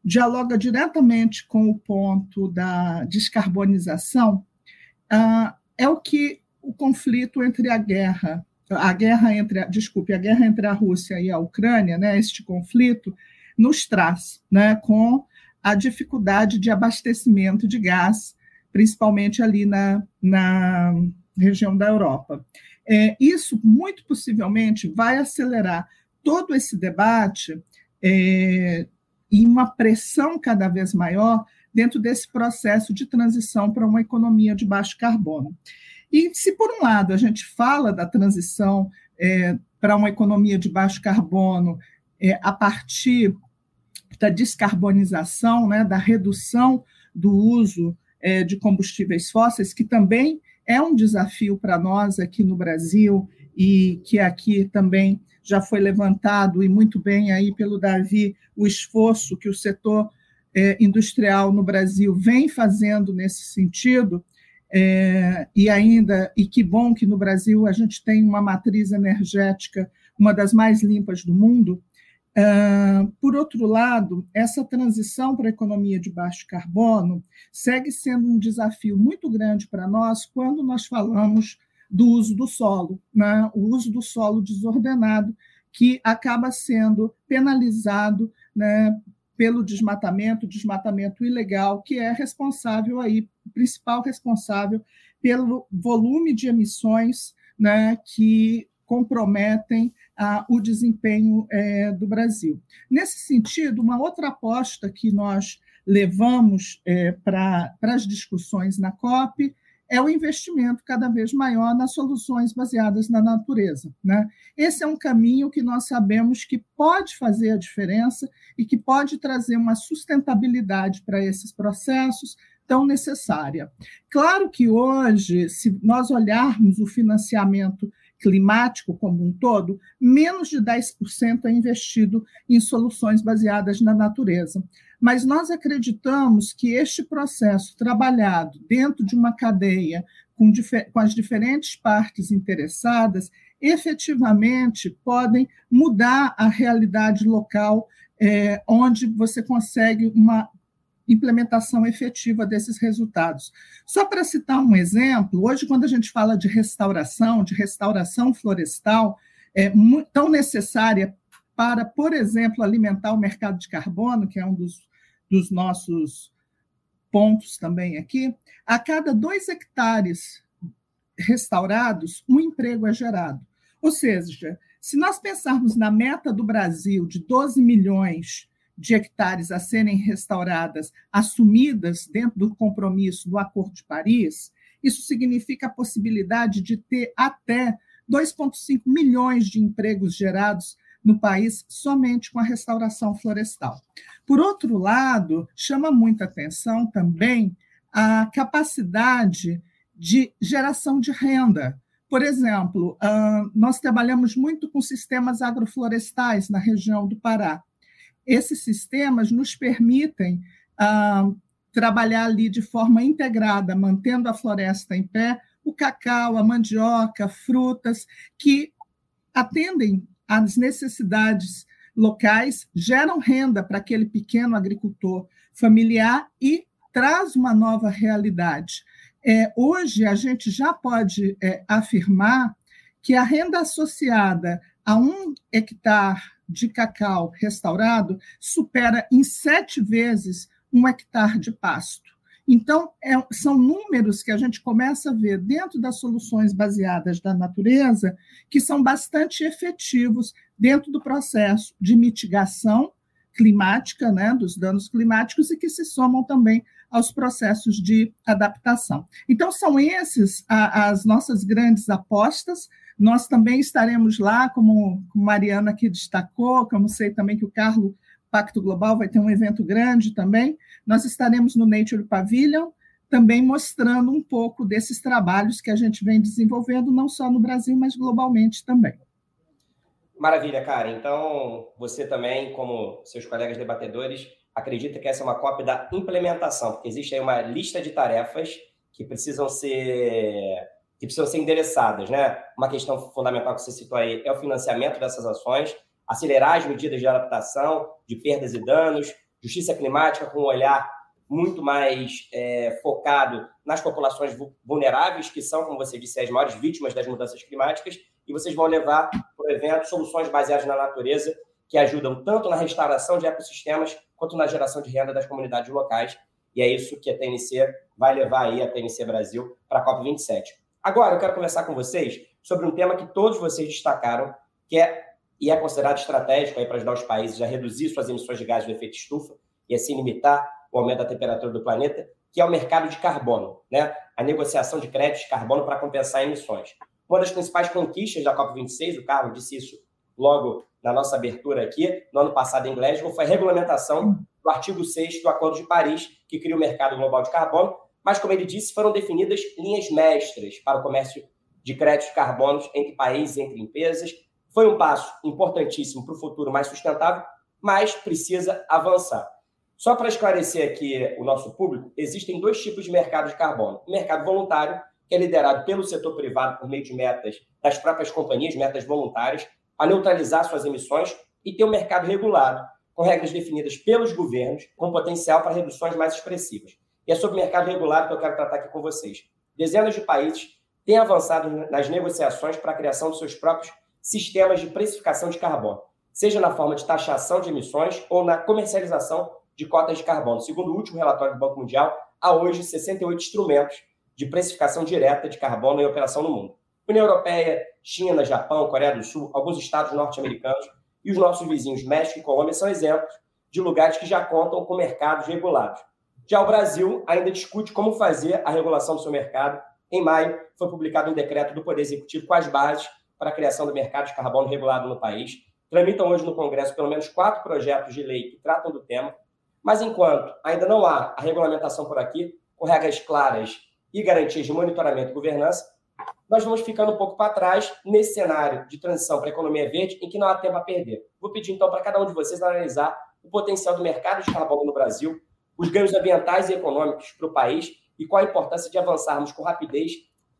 dialoga diretamente com o ponto da descarbonização ah, é o que o conflito entre a guerra a guerra entre, desculpe, a guerra entre a Rússia e a Ucrânia, né, este conflito, nos traz, né, com a dificuldade de abastecimento de gás, principalmente ali na, na região da Europa. É, isso, muito possivelmente, vai acelerar todo esse debate é, e uma pressão cada vez maior dentro desse processo de transição para uma economia de baixo carbono. E se, por um lado, a gente fala da transição é, para uma economia de baixo carbono é, a partir da descarbonização, né, da redução do uso é, de combustíveis fósseis, que também é um desafio para nós aqui no Brasil e que aqui também já foi levantado e muito bem aí pelo Davi o esforço que o setor é, industrial no Brasil vem fazendo nesse sentido. É, e ainda, e que bom que no Brasil a gente tem uma matriz energética, uma das mais limpas do mundo, por outro lado, essa transição para a economia de baixo carbono segue sendo um desafio muito grande para nós quando nós falamos do uso do solo, né? o uso do solo desordenado, que acaba sendo penalizado né, pelo desmatamento, desmatamento ilegal, que é responsável aí, principal responsável pelo volume de emissões né, que comprometem ah, o desempenho é, do Brasil. Nesse sentido, uma outra aposta que nós levamos é, para as discussões na COP é o investimento cada vez maior nas soluções baseadas na natureza. Né? Esse é um caminho que nós sabemos que pode fazer a diferença e que pode trazer uma sustentabilidade para esses processos tão necessária. Claro que hoje, se nós olharmos o financiamento climático como um todo, menos de 10% é investido em soluções baseadas na natureza. Mas nós acreditamos que este processo trabalhado dentro de uma cadeia com, com as diferentes partes interessadas, efetivamente podem mudar a realidade local, é, onde você consegue uma implementação efetiva desses resultados. Só para citar um exemplo, hoje, quando a gente fala de restauração, de restauração florestal, é tão necessária para, por exemplo, alimentar o mercado de carbono, que é um dos, dos nossos pontos também aqui, a cada dois hectares restaurados, um emprego é gerado. Ou seja, se nós pensarmos na meta do Brasil de 12 milhões de hectares a serem restauradas, assumidas dentro do compromisso do Acordo de Paris, isso significa a possibilidade de ter até 2,5 milhões de empregos gerados no país somente com a restauração florestal. Por outro lado, chama muita atenção também a capacidade de geração de renda. Por exemplo, nós trabalhamos muito com sistemas agroflorestais na região do Pará esses sistemas nos permitem ah, trabalhar ali de forma integrada, mantendo a floresta em pé, o cacau, a mandioca, frutas, que atendem às necessidades locais, geram renda para aquele pequeno agricultor familiar e traz uma nova realidade. É, hoje, a gente já pode é, afirmar que a renda associada a um hectare de cacau restaurado supera em sete vezes um hectare de pasto. Então, é, são números que a gente começa a ver dentro das soluções baseadas da natureza que são bastante efetivos dentro do processo de mitigação climática, né, dos danos climáticos, e que se somam também aos processos de adaptação. Então, são esses a, as nossas grandes apostas nós também estaremos lá, como, Mariana aqui destacou, como sei também que o Carlos Pacto Global vai ter um evento grande também. Nós estaremos no Nature Pavilion, também mostrando um pouco desses trabalhos que a gente vem desenvolvendo, não só no Brasil, mas globalmente também. Maravilha, cara. Então, você também, como seus colegas debatedores, acredita que essa é uma cópia da implementação, porque existe aí uma lista de tarefas que precisam ser que precisam ser endereçadas, né? Uma questão fundamental que você citou aí é o financiamento dessas ações, acelerar as medidas de adaptação, de perdas e danos, justiça climática com um olhar muito mais é, focado nas populações vulneráveis, que são, como você disse, as maiores vítimas das mudanças climáticas, e vocês vão levar para o evento soluções baseadas na natureza, que ajudam tanto na restauração de ecossistemas, quanto na geração de renda das comunidades locais. E é isso que a TNC vai levar aí, a TNC Brasil, para a COP27. Agora, eu quero conversar com vocês sobre um tema que todos vocês destacaram, que é e é considerado estratégico para ajudar os países a reduzir suas emissões de gases do efeito estufa e assim limitar o aumento da temperatura do planeta, que é o mercado de carbono, né? a negociação de créditos de carbono para compensar emissões. Uma das principais conquistas da COP26, o Carlos disse isso logo na nossa abertura aqui, no ano passado em Glasgow, foi a regulamentação do artigo 6 do Acordo de Paris, que cria o mercado global de carbono, mas, como ele disse, foram definidas linhas mestras para o comércio de créditos carbonos entre países, entre empresas. Foi um passo importantíssimo para o futuro mais sustentável, mas precisa avançar. Só para esclarecer aqui o nosso público, existem dois tipos de mercado de carbono. O mercado voluntário, que é liderado pelo setor privado por meio de metas das próprias companhias, metas voluntárias, a neutralizar suas emissões, e tem o mercado regulado, com regras definidas pelos governos, com potencial para reduções mais expressivas. E é sobre o mercado regulado que eu quero tratar aqui com vocês. Dezenas de países têm avançado nas negociações para a criação dos seus próprios sistemas de precificação de carbono, seja na forma de taxação de emissões ou na comercialização de cotas de carbono. Segundo o último relatório do Banco Mundial, há hoje 68 instrumentos de precificação direta de carbono em operação no mundo. União Europeia, China, Japão, Coreia do Sul, alguns estados norte-americanos e os nossos vizinhos México e Colômbia são exemplos de lugares que já contam com mercados regulados. Já o Brasil ainda discute como fazer a regulação do seu mercado. Em maio, foi publicado um decreto do Poder Executivo com as bases para a criação do mercado de carbono regulado no país. Tramitam hoje no Congresso pelo menos quatro projetos de lei que tratam do tema. Mas enquanto ainda não há a regulamentação por aqui, com regras claras e garantias de monitoramento e governança, nós vamos ficando um pouco para trás nesse cenário de transição para a economia verde em que não há tempo a perder. Vou pedir então para cada um de vocês analisar o potencial do mercado de carbono no Brasil, os ganhos ambientais e econômicos para o país e qual a importância de avançarmos com rapidez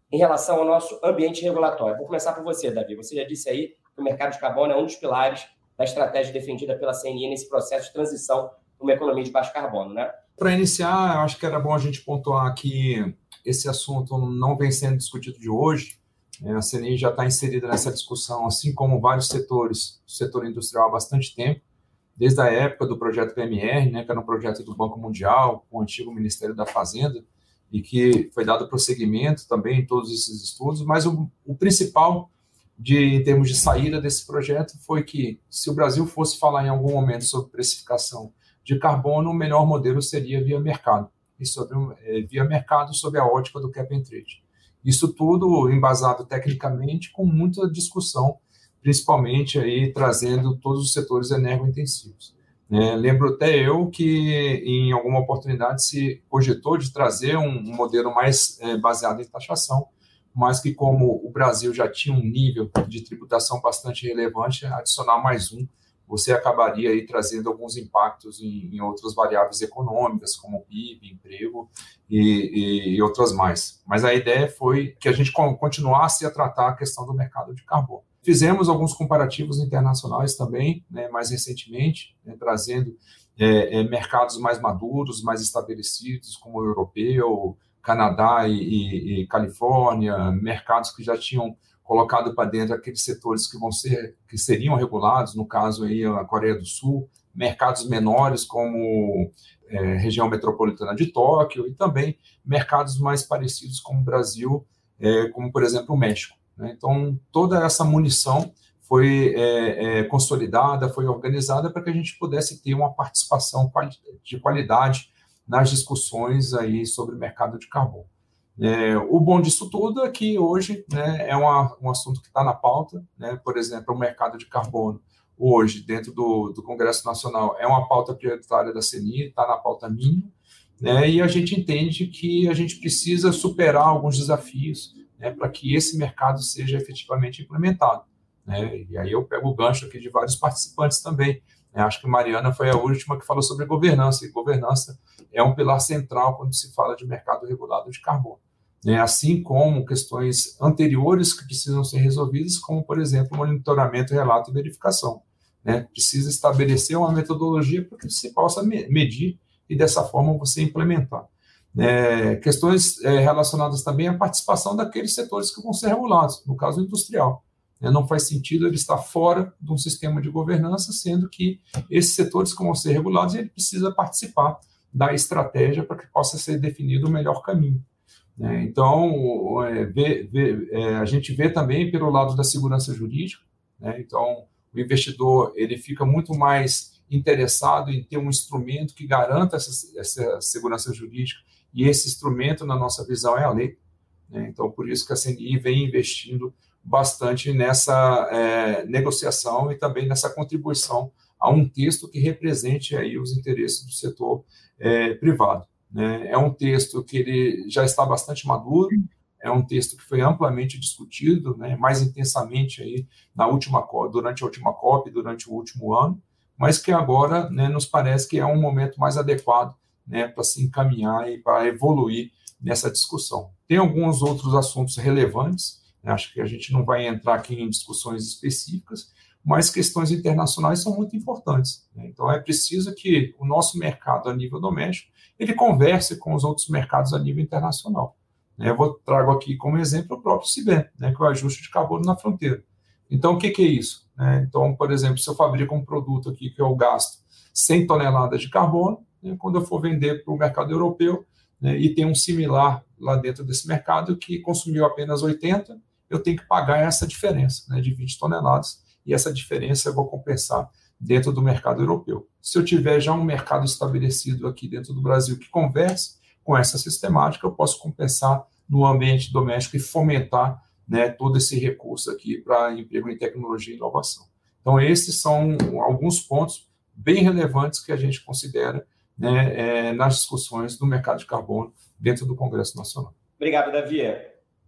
em relação ao nosso ambiente regulatório. Vou começar por você, Davi. Você já disse aí que o mercado de carbono é um dos pilares da estratégia defendida pela CNI nesse processo de transição uma economia de baixo carbono, né? Para iniciar, acho que era bom a gente pontuar que esse assunto não vem sendo discutido de hoje. Né? A CNI já está inserida nessa discussão, assim como vários setores, o setor industrial há bastante tempo, desde a época do projeto PMR, né, que era um projeto do Banco Mundial, com o antigo Ministério da Fazenda, e que foi dado prosseguimento também em todos esses estudos, mas o, o principal de, em termos de saída desse projeto foi que, se o Brasil fosse falar em algum momento sobre precificação de carbono, o melhor modelo seria via mercado, e sobre, é, via mercado sob a ótica do cap and trade. Isso tudo embasado tecnicamente, com muita discussão, principalmente aí trazendo todos os setores energointensivos. É, lembro até eu que em alguma oportunidade se cogitou de trazer um, um modelo mais é, baseado em taxação, mas que como o Brasil já tinha um nível de tributação bastante relevante, adicionar mais um você acabaria aí trazendo alguns impactos em, em outras variáveis econômicas, como PIB, emprego e, e, outras mais. Mas a ideia foi que a gente continuasse a tratar a questão do mercado de carbono. Fizemos alguns comparativos internacionais também, né, mais recentemente, né, trazendo é, é, mercados mais maduros, mais estabelecidos, como o europeu, Canadá e, e Califórnia, mercados que já tinham colocado para dentro aqueles setores que vão ser que seriam regulados, no caso aí a Coreia do Sul, mercados menores como é, região metropolitana de Tóquio e também mercados mais parecidos como o Brasil, é, como por exemplo o México. Né? Então toda essa munição foi é, é consolidada, foi organizada para que a gente pudesse ter uma participação de qualidade nas discussões aí sobre o mercado de carbono. É, o bom disso tudo é que hoje né, é uma, um assunto que está na pauta, né, por exemplo, o mercado de carbono, hoje, dentro do, do Congresso Nacional, é uma pauta prioritária da CNI, está na pauta mínima, né, e a gente entende que a gente precisa superar alguns desafios né, para que esse mercado seja efetivamente implementado. Né, e aí eu pego o gancho aqui de vários participantes também. Né, acho que Mariana foi a última que falou sobre governança, e governança é um pilar central quando se fala de mercado regulado de carbono né, assim como questões anteriores que precisam ser resolvidas, como, por exemplo, monitoramento, relato e verificação. Né? Precisa estabelecer uma metodologia para que se possa medir e, dessa forma, você implementar. É, questões é, relacionadas também à participação daqueles setores que vão ser regulados, no caso industrial. É, não faz sentido ele estar fora de um sistema de governança, sendo que esses setores que vão ser regulados, ele precisa participar da estratégia para que possa ser definido o melhor caminho. Né? Então, é, vê, vê, é, a gente vê também pelo lado da segurança jurídica. Né? Então, o investidor ele fica muito mais interessado em ter um instrumento que garanta essa, essa segurança jurídica, e esse instrumento, na nossa visão, é a lei. Né? Então, por isso que a CNI vem investindo bastante nessa é, negociação e também nessa contribuição a um texto que represente aí os interesses do setor é, privado. Né? É um texto que ele já está bastante maduro, é um texto que foi amplamente discutido, né, mais intensamente aí na última durante a última COP, durante o último ano, mas que agora né, nos parece que é um momento mais adequado né, para se encaminhar e para evoluir nessa discussão. Tem alguns outros assuntos relevantes, né, acho que a gente não vai entrar aqui em discussões específicas, mas questões internacionais são muito importantes. Né? Então é preciso que o nosso mercado a nível doméstico ele converse com os outros mercados a nível internacional. Né? Eu vou trago aqui como exemplo o próprio CIBEN, né, que é o ajuste de carbono na fronteira. Então, o que, que é isso? Né? Então, por exemplo, se eu fabrico um produto aqui que eu gasto 100 toneladas de carbono, né, quando eu for vender para o mercado europeu né, e tem um similar lá dentro desse mercado que consumiu apenas 80, eu tenho que pagar essa diferença né, de 20 toneladas e essa diferença eu vou compensar dentro do mercado europeu. Se eu tiver já um mercado estabelecido aqui dentro do Brasil que converse com essa sistemática, eu posso compensar no ambiente doméstico e fomentar né, todo esse recurso aqui para emprego em tecnologia e inovação. Então, esses são alguns pontos bem relevantes que a gente considera né, é, nas discussões do mercado de carbono dentro do Congresso Nacional. Obrigado, Davi.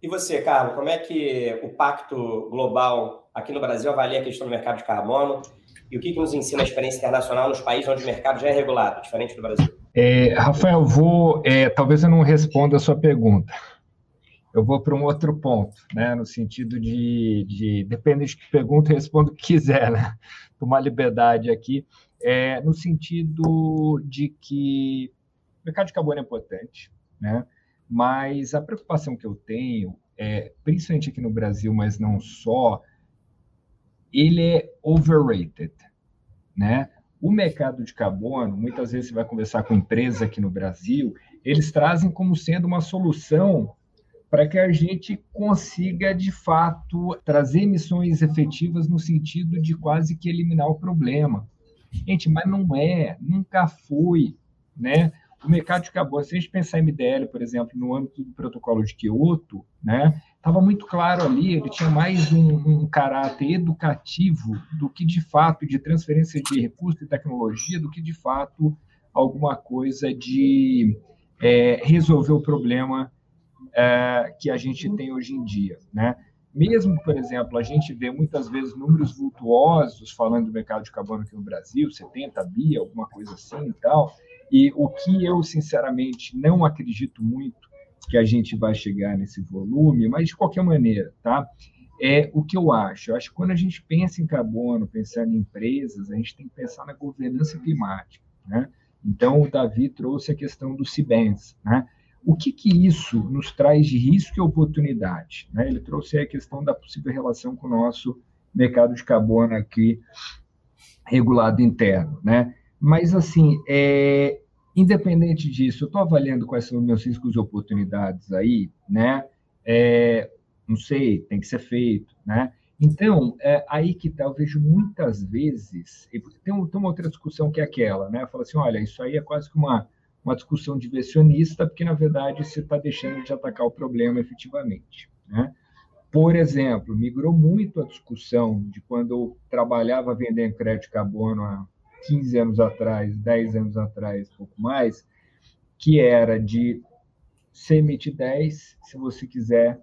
E você, Carlos, como é que o Pacto Global aqui no Brasil avalia a questão do mercado de carbono e o que, que nos ensina a experiência internacional nos países onde o mercado já é regulado, diferente do Brasil? É, Rafael, vou. É, talvez eu não responda a sua pergunta. Eu vou para um outro ponto, né? No sentido de, de depende de que pergunta, eu respondo o que quiser, né? Tomar liberdade aqui. É, no sentido de que o mercado de carbono é importante, né? Mas a preocupação que eu tenho, é, principalmente aqui no Brasil, mas não só, ele é overrated, né? O mercado de carbono, muitas vezes você vai conversar com empresas aqui no Brasil, eles trazem como sendo uma solução para que a gente consiga, de fato, trazer emissões efetivas no sentido de quase que eliminar o problema. Gente, mas não é, nunca foi, né? O mercado de carbono, se a gente pensar em MDL, por exemplo, no âmbito do protocolo de Kyoto, né? estava muito claro ali, ele tinha mais um, um, caráter educativo do que de fato de transferência de recursos e tecnologia, do que de fato alguma coisa de é, resolver o problema é, que a gente tem hoje em dia, né? Mesmo, por exemplo, a gente vê muitas vezes números vultuosos falando do mercado de carbono aqui no Brasil, 70 bi, alguma coisa assim e tal, e o que eu, sinceramente, não acredito muito que a gente vai chegar nesse volume, mas de qualquer maneira, tá? É o que eu acho. Eu acho que quando a gente pensa em carbono, pensando em empresas, a gente tem que pensar na governança climática, né? Então, o Davi trouxe a questão do CIBENS, né? O que, que isso nos traz de risco e oportunidade? Né? Ele trouxe a questão da possível relação com o nosso mercado de carbono aqui regulado interno, né? Mas, assim, é, Independente disso, eu estou avaliando quais são os meus riscos e oportunidades aí, né? É, não sei, tem que ser feito, né? Então, é aí que tá, eu vejo muitas vezes, tem, tem uma outra discussão que é aquela, né? Fala assim, olha, isso aí é quase que uma, uma discussão diversionista, porque, na verdade, você está deixando de atacar o problema efetivamente, né? Por exemplo, migrou muito a discussão de quando eu trabalhava vendendo crédito carbono há 15 anos atrás, 10 anos atrás, pouco mais, que era de você emitir 10, se você quiser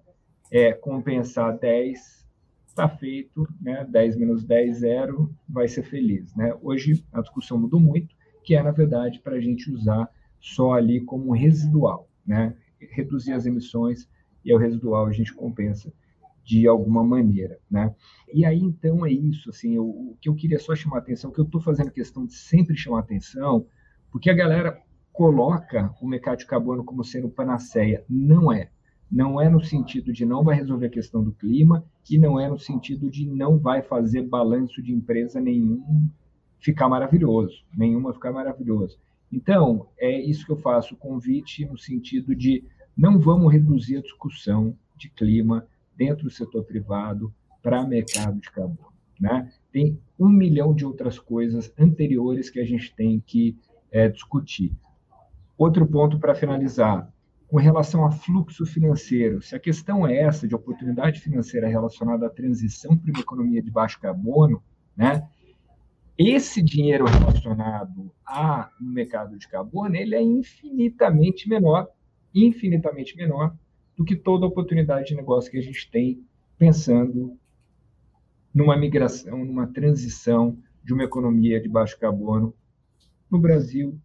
é, compensar 10, está feito, né? 10 menos 10, zero, vai ser feliz. Né? Hoje a discussão mudou muito, que é, na verdade, para a gente usar só ali como residual, né? reduzir as emissões e o residual a gente compensa de alguma maneira, né? E aí então é isso, assim, eu, o que eu queria só chamar atenção, que eu estou fazendo questão de sempre chamar atenção, porque a galera coloca o mercado de carbono como sendo panaceia, não é. Não é no sentido de não vai resolver a questão do clima e não é no sentido de não vai fazer balanço de empresa nenhum ficar maravilhoso, nenhuma ficar maravilhoso. Então, é isso que eu faço, o convite no sentido de não vamos reduzir a discussão de clima, dentro do setor privado para mercado de carbono. Né? Tem um milhão de outras coisas anteriores que a gente tem que é, discutir. Outro ponto para finalizar, com relação a fluxo financeiro, se a questão é essa de oportunidade financeira relacionada à transição para uma economia de baixo carbono, né? Esse dinheiro relacionado ao mercado de carbono ele é infinitamente menor, infinitamente menor do que toda oportunidade de negócio que a gente tem pensando numa migração, numa transição de uma economia de baixo carbono no Brasil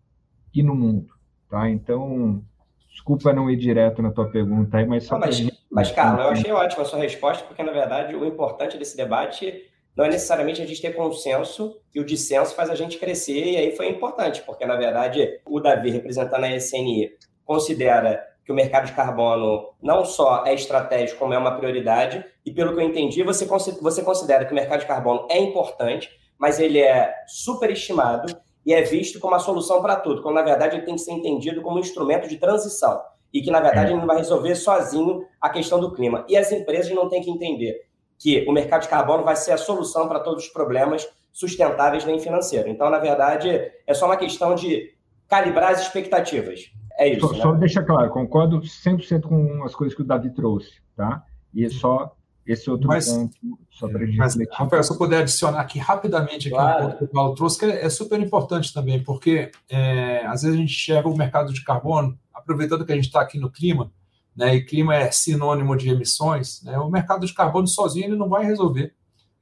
e no mundo, tá? Então, desculpa não ir direto na tua pergunta aí, mas só não, mas, gente... mas Carlos, eu achei ótima a sua resposta, porque na verdade o importante desse debate não é necessariamente a gente ter consenso e o dissenso faz a gente crescer, e aí foi importante, porque na verdade o Davi, representando a SNI, considera que o mercado de carbono não só é estratégico, como é uma prioridade, e pelo que eu entendi, você, você considera que o mercado de carbono é importante, mas ele é superestimado e é visto como a solução para tudo, quando na verdade ele tem que ser entendido como um instrumento de transição, e que na verdade ele não vai resolver sozinho a questão do clima. E as empresas não têm que entender que o mercado de carbono vai ser a solução para todos os problemas sustentáveis nem financeiros. Então, na verdade, é só uma questão de calibrar as expectativas. É isso. Só, né? só deixa claro, concordo 100% com as coisas que o Davi trouxe, tá? E é só esse outro mas, ponto, só para a gente mas, Rafael, se eu puder adicionar aqui rapidamente aqui claro. um ponto que o Paulo trouxe, que é, é super importante também, porque é, às vezes a gente enxerga o mercado de carbono, aproveitando que a gente está aqui no clima, né, e clima é sinônimo de emissões, né, o mercado de carbono sozinho ele não vai resolver,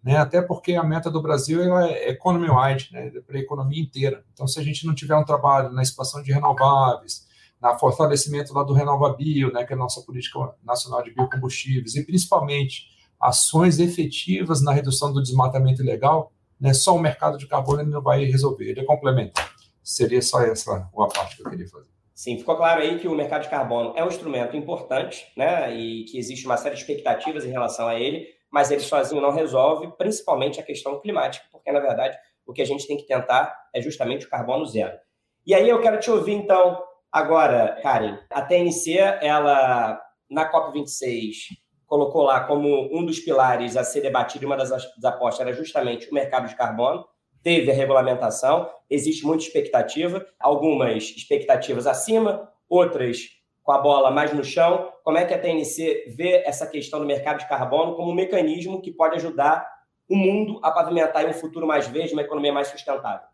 né, até porque a meta do Brasil é economy-wide, né, para a economia inteira. Então, se a gente não tiver um trabalho na expansão de renováveis, na fortalecimento lá do RenovaBio, né, que é a nossa política nacional de biocombustíveis, e principalmente ações efetivas na redução do desmatamento ilegal, né, só o mercado de carbono ele não vai resolver, ele é complemento. Seria só essa uma parte que eu queria fazer. Sim, ficou claro aí que o mercado de carbono é um instrumento importante, né? E que existe uma série de expectativas em relação a ele, mas ele sozinho não resolve, principalmente a questão climática, porque na verdade o que a gente tem que tentar é justamente o carbono zero. E aí eu quero te ouvir então agora, Karen. A TNC, ela na COP26 colocou lá como um dos pilares a ser debatido, uma das apostas era justamente o mercado de carbono teve a regulamentação, existe muita expectativa, algumas expectativas acima, outras com a bola mais no chão. Como é que a TNC vê essa questão do mercado de carbono como um mecanismo que pode ajudar o mundo a pavimentar um futuro mais verde, uma economia mais sustentável?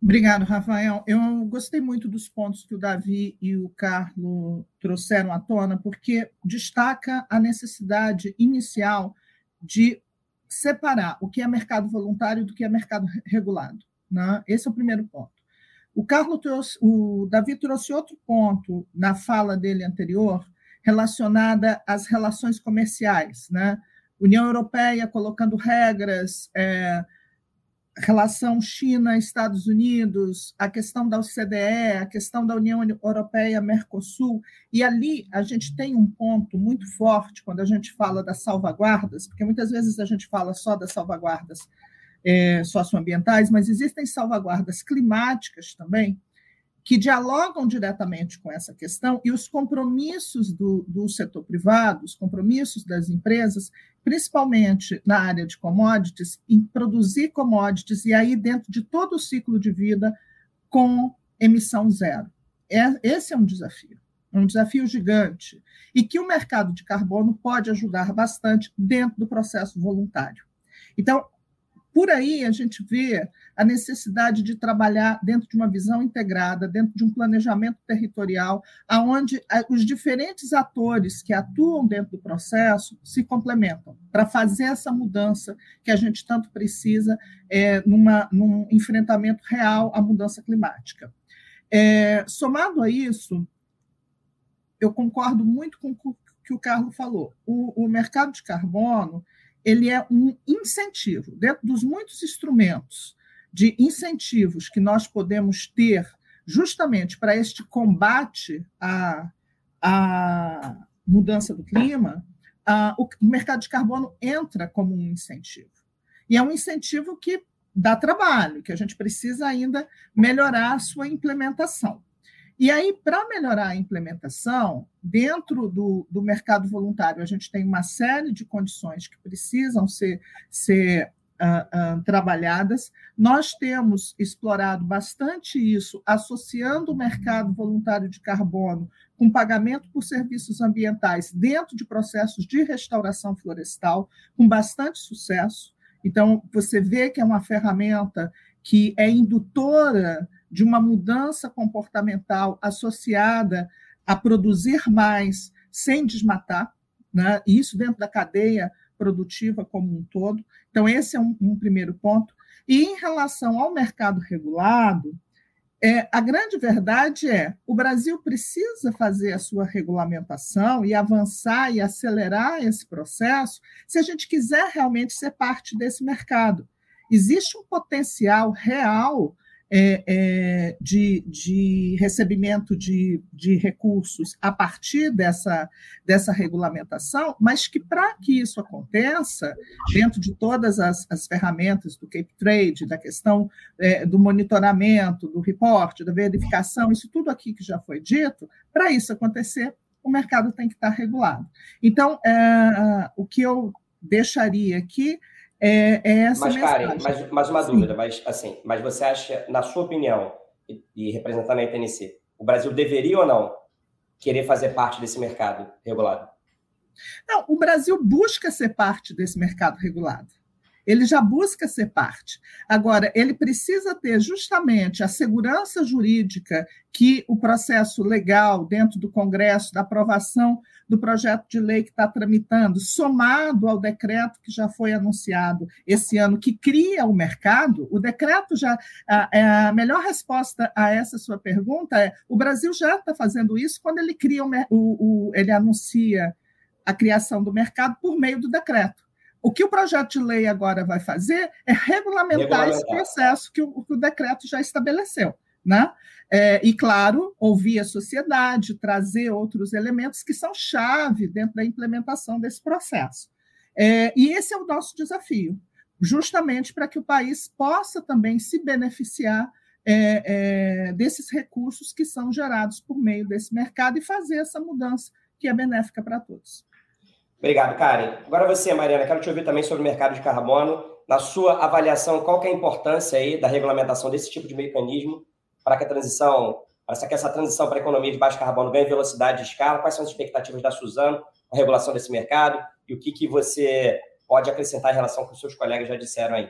Obrigado, Rafael. Eu gostei muito dos pontos que o Davi e o Carlos trouxeram à tona, porque destaca a necessidade inicial de separar o que é mercado voluntário do que é mercado regulado. Né? Esse é o primeiro ponto. O Carlos trouxe, o Davi trouxe outro ponto na fala dele anterior, relacionada às relações comerciais, né? União Europeia colocando regras, é, relação China-Estados Unidos, a questão da OCDE, a questão da União Europeia-Mercosul, e ali a gente tem um ponto muito forte quando a gente fala das salvaguardas, porque muitas vezes a gente fala só das salvaguardas é, socioambientais, mas existem salvaguardas climáticas também, que dialogam diretamente com essa questão e os compromissos do, do setor privado, os compromissos das empresas, principalmente na área de commodities, em produzir commodities e aí dentro de todo o ciclo de vida com emissão zero. É, esse é um desafio, um desafio gigante, e que o mercado de carbono pode ajudar bastante dentro do processo voluntário. Então, por aí a gente vê a necessidade de trabalhar dentro de uma visão integrada, dentro de um planejamento territorial, aonde eh, os diferentes atores que atuam dentro do processo se complementam para fazer essa mudança que a gente tanto precisa é, numa, num enfrentamento real à mudança climática. É, somado a isso, eu concordo muito com o que o Carlos falou. O, o mercado de carbono ele é um incentivo, dentro dos muitos instrumentos de incentivos que nós podemos ter justamente para este combate à, à mudança do clima, o mercado de carbono entra como um incentivo. E é um incentivo que dá trabalho, que a gente precisa ainda melhorar a sua implementação. E aí, para melhorar a implementação, dentro do, do mercado voluntário, a gente tem uma série de condições que precisam ser, ser uh, uh, trabalhadas. Nós temos explorado bastante isso, associando o mercado voluntário de carbono com pagamento por serviços ambientais dentro de processos de restauração florestal, com bastante sucesso. Então, você vê que é uma ferramenta que é indutora de uma mudança comportamental associada a produzir mais sem desmatar, né? isso dentro da cadeia produtiva como um todo. Então, esse é um, um primeiro ponto. E em relação ao mercado regulado, é, a grande verdade é o Brasil precisa fazer a sua regulamentação e avançar e acelerar esse processo se a gente quiser realmente ser parte desse mercado. Existe um potencial real é, é, de, de, recebimento de, de, recursos a partir dessa, dessa regulamentação, mas que para que isso aconteça, dentro de todas as, as ferramentas do Cape Trade, da questão é, do monitoramento, do reporte, da verificação, isso tudo aqui que já foi dito, para isso acontecer, o mercado tem que estar regulado. Então, é, o que eu deixaria aqui é, é essa mas, Karen, mais, mais uma Sim. dúvida, mas assim, mas você acha, na sua opinião, e, e representando a ITNC, o Brasil deveria ou não querer fazer parte desse mercado regulado? Não, o Brasil busca ser parte desse mercado regulado. Ele já busca ser parte. Agora, ele precisa ter justamente a segurança jurídica que o processo legal dentro do Congresso, da aprovação do projeto de lei que está tramitando, somado ao decreto que já foi anunciado esse ano, que cria o mercado, o decreto já. A, é a melhor resposta a essa sua pergunta é: o Brasil já está fazendo isso quando ele cria o, o, o ele anuncia a criação do mercado por meio do decreto. O que o projeto de lei agora vai fazer é regulamentar, regulamentar. esse processo que o, que o decreto já estabeleceu. Né? É, e, claro, ouvir a sociedade, trazer outros elementos que são chave dentro da implementação desse processo. É, e esse é o nosso desafio, justamente para que o país possa também se beneficiar é, é, desses recursos que são gerados por meio desse mercado e fazer essa mudança que é benéfica para todos. Obrigado, Karen. Agora você, Mariana, quero te ouvir também sobre o mercado de carbono. Na sua avaliação, qual é a importância aí da regulamentação desse tipo de mecanismo para que a transição, para que essa transição para a economia de baixo carbono ganhe velocidade de escala? Quais são as expectativas da Suzano com a regulação desse mercado e o que, que você pode acrescentar em relação com os seus colegas já disseram aí?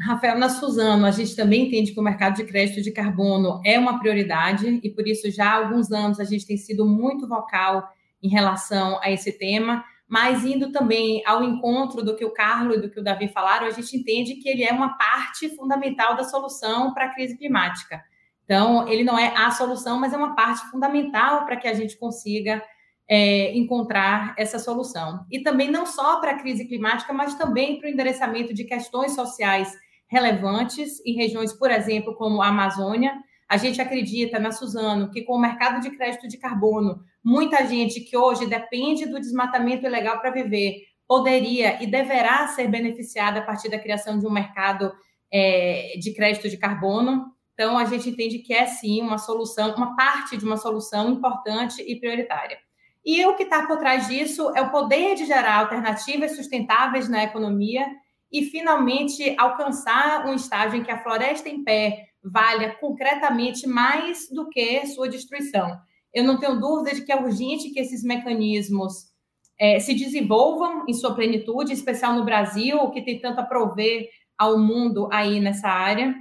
Rafael, na Suzano, a gente também entende que o mercado de crédito de carbono é uma prioridade e por isso já há alguns anos a gente tem sido muito vocal em relação a esse tema, mas indo também ao encontro do que o Carlos e do que o Davi falaram, a gente entende que ele é uma parte fundamental da solução para a crise climática. Então, ele não é a solução, mas é uma parte fundamental para que a gente consiga é, encontrar essa solução. E também não só para a crise climática, mas também para o endereçamento de questões sociais relevantes em regiões, por exemplo, como a Amazônia. A gente acredita na Suzano que com o mercado de crédito de carbono, muita gente que hoje depende do desmatamento ilegal para viver poderia e deverá ser beneficiada a partir da criação de um mercado é, de crédito de carbono. Então, a gente entende que é sim uma solução, uma parte de uma solução importante e prioritária. E o que está por trás disso é o poder de gerar alternativas sustentáveis na economia e, finalmente, alcançar um estágio em que a floresta em pé valha concretamente mais do que sua destruição. Eu não tenho dúvida de que é urgente que esses mecanismos é, se desenvolvam em sua plenitude, em especial no Brasil, que tem tanto a prover ao mundo aí nessa área.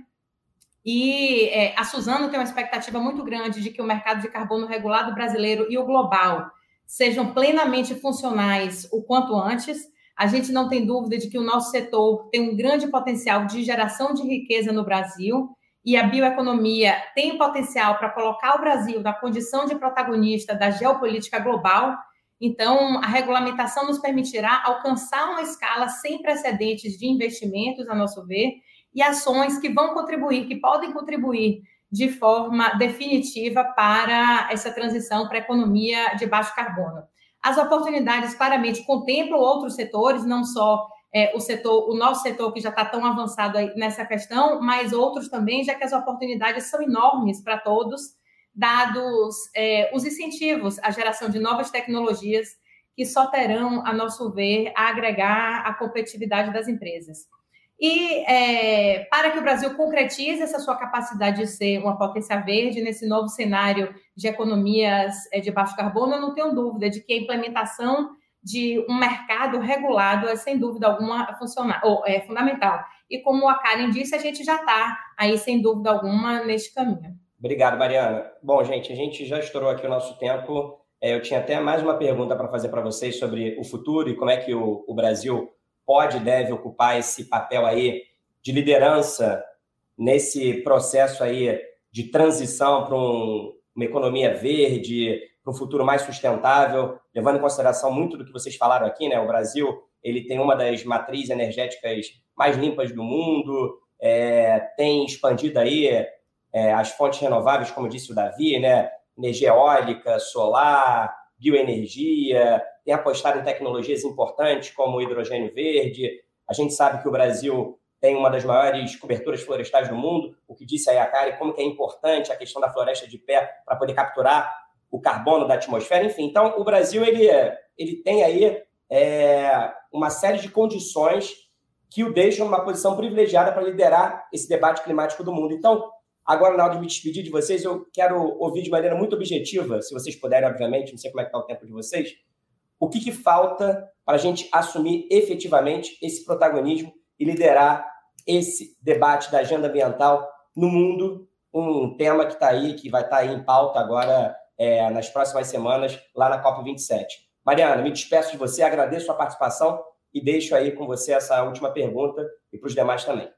E é, a Suzano tem uma expectativa muito grande de que o mercado de carbono regulado brasileiro e o global sejam plenamente funcionais o quanto antes. A gente não tem dúvida de que o nosso setor tem um grande potencial de geração de riqueza no Brasil e a bioeconomia tem potencial para colocar o Brasil na condição de protagonista da geopolítica global. Então, a regulamentação nos permitirá alcançar uma escala sem precedentes de investimentos, a nosso ver, e ações que vão contribuir, que podem contribuir de forma definitiva para essa transição para a economia de baixo carbono. As oportunidades claramente contemplam outros setores, não só é, o setor, o nosso setor que já está tão avançado nessa questão, mas outros também, já que as oportunidades são enormes para todos, dados é, os incentivos à geração de novas tecnologias que só terão, a nosso ver, a agregar a competitividade das empresas. E é, para que o Brasil concretize essa sua capacidade de ser uma potência verde nesse novo cenário de economias é, de baixo carbono, eu não tenho dúvida de que a implementação de um mercado regulado é, sem dúvida alguma, ou, é fundamental. E como a Karen disse, a gente já está aí, sem dúvida alguma, neste caminho. Obrigado, Mariana. Bom, gente, a gente já estourou aqui o nosso tempo. É, eu tinha até mais uma pergunta para fazer para vocês sobre o futuro e como é que o, o Brasil pode e deve ocupar esse papel aí de liderança nesse processo aí de transição para um, uma economia verde, para um futuro mais sustentável, levando em consideração muito do que vocês falaram aqui, né? O Brasil ele tem uma das matrizes energéticas mais limpas do mundo, é, tem expandido aí é, as fontes renováveis, como disse o Davi, né? Energia eólica, solar, bioenergia, tem apostado em tecnologias importantes como o hidrogênio verde. A gente sabe que o Brasil tem uma das maiores coberturas florestais do mundo, o que disse a Kari, como que é importante a questão da floresta de pé para poder capturar o carbono da atmosfera, enfim. Então, o Brasil ele, ele tem aí é, uma série de condições que o deixam numa posição privilegiada para liderar esse debate climático do mundo. Então, agora, na hora de me despedir de vocês, eu quero ouvir de maneira muito objetiva, se vocês puderem, obviamente, não sei como é que está o tempo de vocês, o que, que falta para a gente assumir efetivamente esse protagonismo e liderar esse debate da agenda ambiental no mundo, um tema que está aí, que vai estar tá em pauta agora é, nas próximas semanas, lá na COP27. Mariana, me despeço de você, agradeço a participação e deixo aí com você essa última pergunta e para os demais também.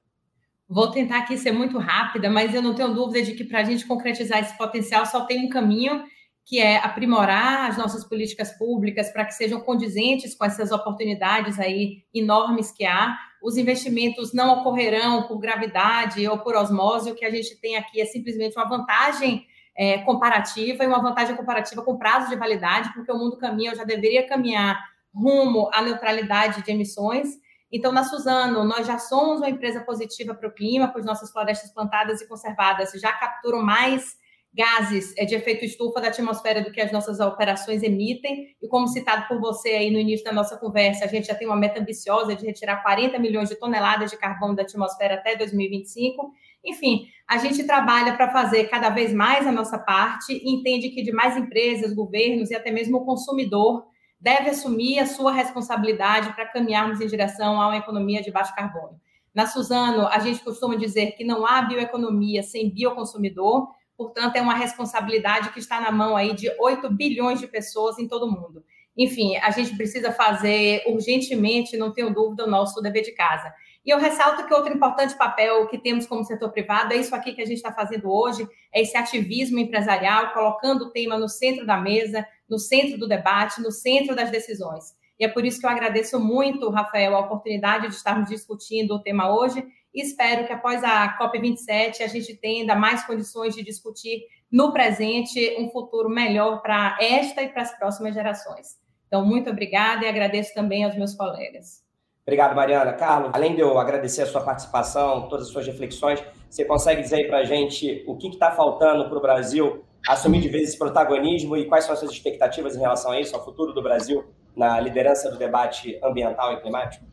Vou tentar aqui ser muito rápida, mas eu não tenho dúvida de que para a gente concretizar esse potencial só tem um caminho, que é aprimorar as nossas políticas públicas para que sejam condizentes com essas oportunidades aí enormes que há. Os investimentos não ocorrerão por gravidade ou por osmose. O que a gente tem aqui é simplesmente uma vantagem é, comparativa e uma vantagem comparativa com prazo de validade, porque o mundo caminha, já deveria caminhar rumo à neutralidade de emissões. Então, na Suzano, nós já somos uma empresa positiva para o clima, pois nossas florestas plantadas e conservadas já capturam mais gases é, de efeito estufa da atmosfera do que as nossas operações emitem. E como citado por você aí no início da nossa conversa, a gente já tem uma meta ambiciosa de retirar 40 milhões de toneladas de carbono da atmosfera até 2025. Enfim, a gente trabalha para fazer cada vez mais a nossa parte e entende que de mais empresas, governos e até mesmo o consumidor deve assumir a sua responsabilidade para caminharmos em direção a uma economia de baixo carbono. Na Suzano, a gente costuma dizer que não há bioeconomia sem bioconsumidor, portanto, é uma responsabilidade que está na mão aí de 8 bilhões de pessoas em todo o mundo. Enfim, a gente precisa fazer urgentemente, não tenho dúvida, o nosso dever de casa. E eu ressalto que outro importante papel que temos como setor privado é isso aqui que a gente está fazendo hoje, é esse ativismo empresarial, colocando o tema no centro da mesa, no centro do debate, no centro das decisões. E é por isso que eu agradeço muito, Rafael, a oportunidade de estarmos discutindo o tema hoje espero que após a COP27 a gente tenha mais condições de discutir no presente um futuro melhor para esta e para as próximas gerações. Então, muito obrigada e agradeço também aos meus colegas. Obrigado, Mariana. Carlos, além de eu agradecer a sua participação, todas as suas reflexões, você consegue dizer para a gente o que está faltando para o Brasil assumir de vez esse protagonismo e quais são as suas expectativas em relação a isso, ao futuro do Brasil na liderança do debate ambiental e climático?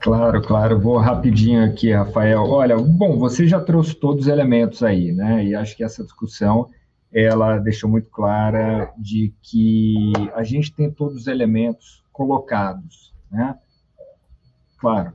Claro, claro. Vou rapidinho aqui, Rafael. Olha, bom, você já trouxe todos os elementos aí, né? E acho que essa discussão ela deixou muito clara de que a gente tem todos os elementos colocados, né? Claro,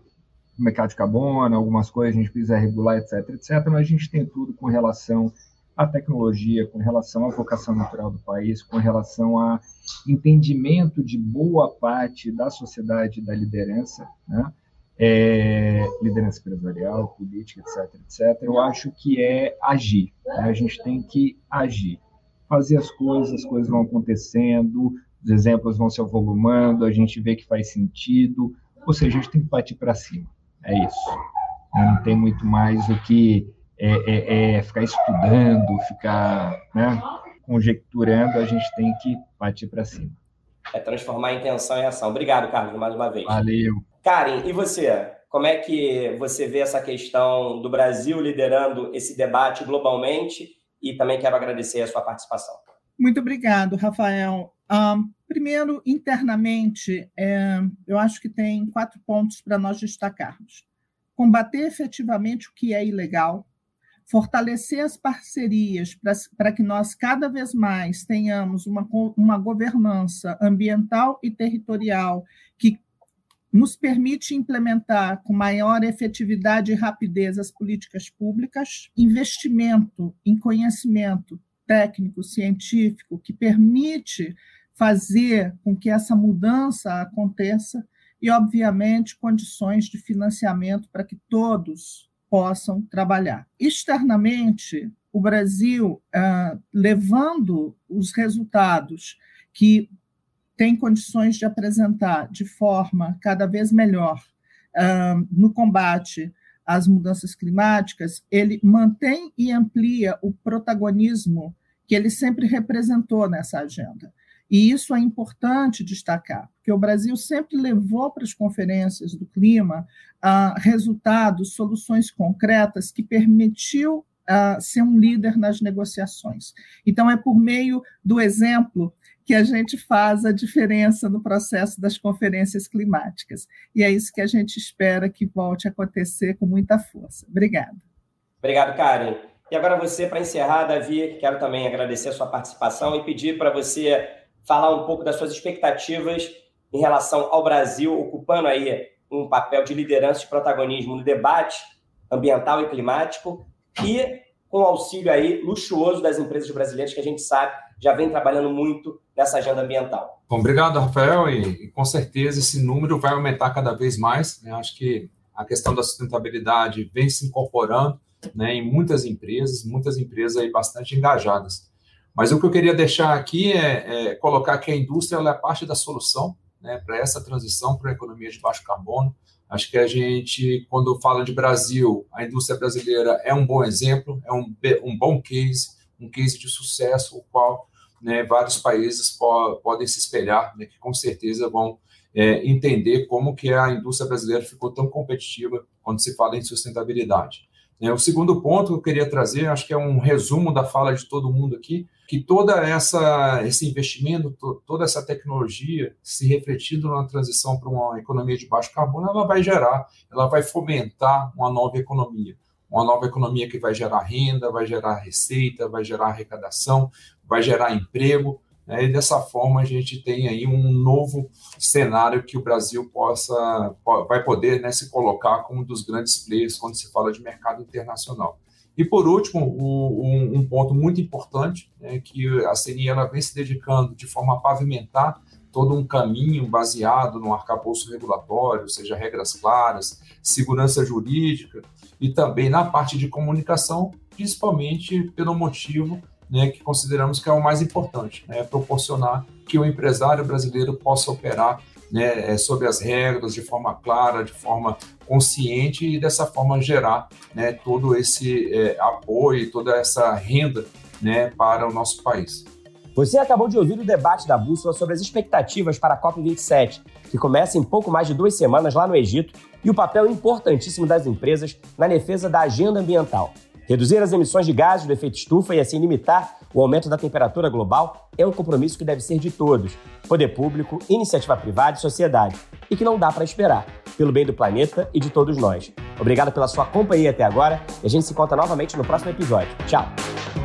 o mercado de carbono, algumas coisas a gente precisa regular, etc, etc, mas a gente tem tudo com relação à tecnologia, com relação à vocação natural do país, com relação a entendimento de boa parte da sociedade da liderança, né? É, liderança empresarial, política, etc, etc, eu acho que é agir. Né? A gente tem que agir, fazer as coisas, as coisas vão acontecendo, os exemplos vão se avolumando, a gente vê que faz sentido, ou seja, a gente tem que partir para cima. É isso. Não tem muito mais o que é, é, é ficar estudando, ficar né, conjecturando, a gente tem que partir para cima. É transformar a intenção em ação. Obrigado, Carlos, mais uma vez. Valeu. Karen, e você? Como é que você vê essa questão do Brasil liderando esse debate globalmente? E também quero agradecer a sua participação. Muito obrigado, Rafael. Um, primeiro, internamente, é, eu acho que tem quatro pontos para nós destacarmos. Combater efetivamente o que é ilegal, fortalecer as parcerias para que nós cada vez mais tenhamos uma, uma governança ambiental e territorial que nos permite implementar com maior efetividade e rapidez as políticas públicas, investimento em conhecimento técnico, científico, que permite fazer com que essa mudança aconteça e, obviamente, condições de financiamento para que todos possam trabalhar. Externamente, o Brasil, ah, levando os resultados que tem condições de apresentar de forma cada vez melhor no combate às mudanças climáticas, ele mantém e amplia o protagonismo que ele sempre representou nessa agenda. E isso é importante destacar, porque o Brasil sempre levou para as conferências do clima uh, resultados, soluções concretas que permitiu uh, ser um líder nas negociações. Então, é por meio do exemplo que a gente faz a diferença no processo das conferências climáticas. E é isso que a gente espera que volte a acontecer com muita força. Obrigada. Obrigado, Karen. E agora você, para encerrar, Davi, quero também agradecer a sua participação e pedir para você falar um pouco das suas expectativas em relação ao Brasil, ocupando aí um papel de liderança e protagonismo no debate ambiental e climático e com o auxílio aí luxuoso das empresas brasileiras que a gente sabe já vem trabalhando muito nessa agenda ambiental. Bom, obrigado, Rafael, e, e com certeza esse número vai aumentar cada vez mais. Né? Acho que a questão da sustentabilidade vem se incorporando né, em muitas empresas, muitas empresas aí bastante engajadas. Mas o que eu queria deixar aqui é, é colocar que a indústria é parte da solução né, para essa transição para a economia de baixo carbono. Acho que a gente, quando fala de Brasil, a indústria brasileira é um bom exemplo, é um, um bom case, um case de sucesso, o qual né, vários países po podem se espelhar, né, que com certeza vão é, entender como que a indústria brasileira ficou tão competitiva quando se fala em sustentabilidade. É, o segundo ponto que eu queria trazer, acho que é um resumo da fala de todo mundo aqui, que toda essa esse investimento, to, toda essa tecnologia, se refletindo na transição para uma economia de baixo carbono, ela vai gerar, ela vai fomentar uma nova economia. Uma nova economia que vai gerar renda, vai gerar receita, vai gerar arrecadação, vai gerar emprego, né? e dessa forma a gente tem aí um novo cenário que o Brasil possa, vai poder né, se colocar como um dos grandes players quando se fala de mercado internacional. E por último, o, um, um, ponto muito importante, né, que a CNI ela vem se dedicando de forma a pavimentar todo um caminho baseado no arcabouço regulatório, ou seja, regras claras, segurança jurídica e também na parte de comunicação, principalmente pelo motivo né, que consideramos que é o mais importante, né, proporcionar que o empresário brasileiro possa operar né, é, sobre as regras de forma clara, de forma consciente e dessa forma gerar né, todo esse é, apoio, toda essa renda né, para o nosso país. Você acabou de ouvir o debate da Bússola sobre as expectativas para a COP27, que começa em pouco mais de duas semanas lá no Egito, e o papel importantíssimo das empresas na defesa da agenda ambiental. Reduzir as emissões de gases do efeito estufa e assim limitar o aumento da temperatura global é um compromisso que deve ser de todos: poder público, iniciativa privada e sociedade, e que não dá para esperar, pelo bem do planeta e de todos nós. Obrigado pela sua companhia até agora e a gente se encontra novamente no próximo episódio. Tchau!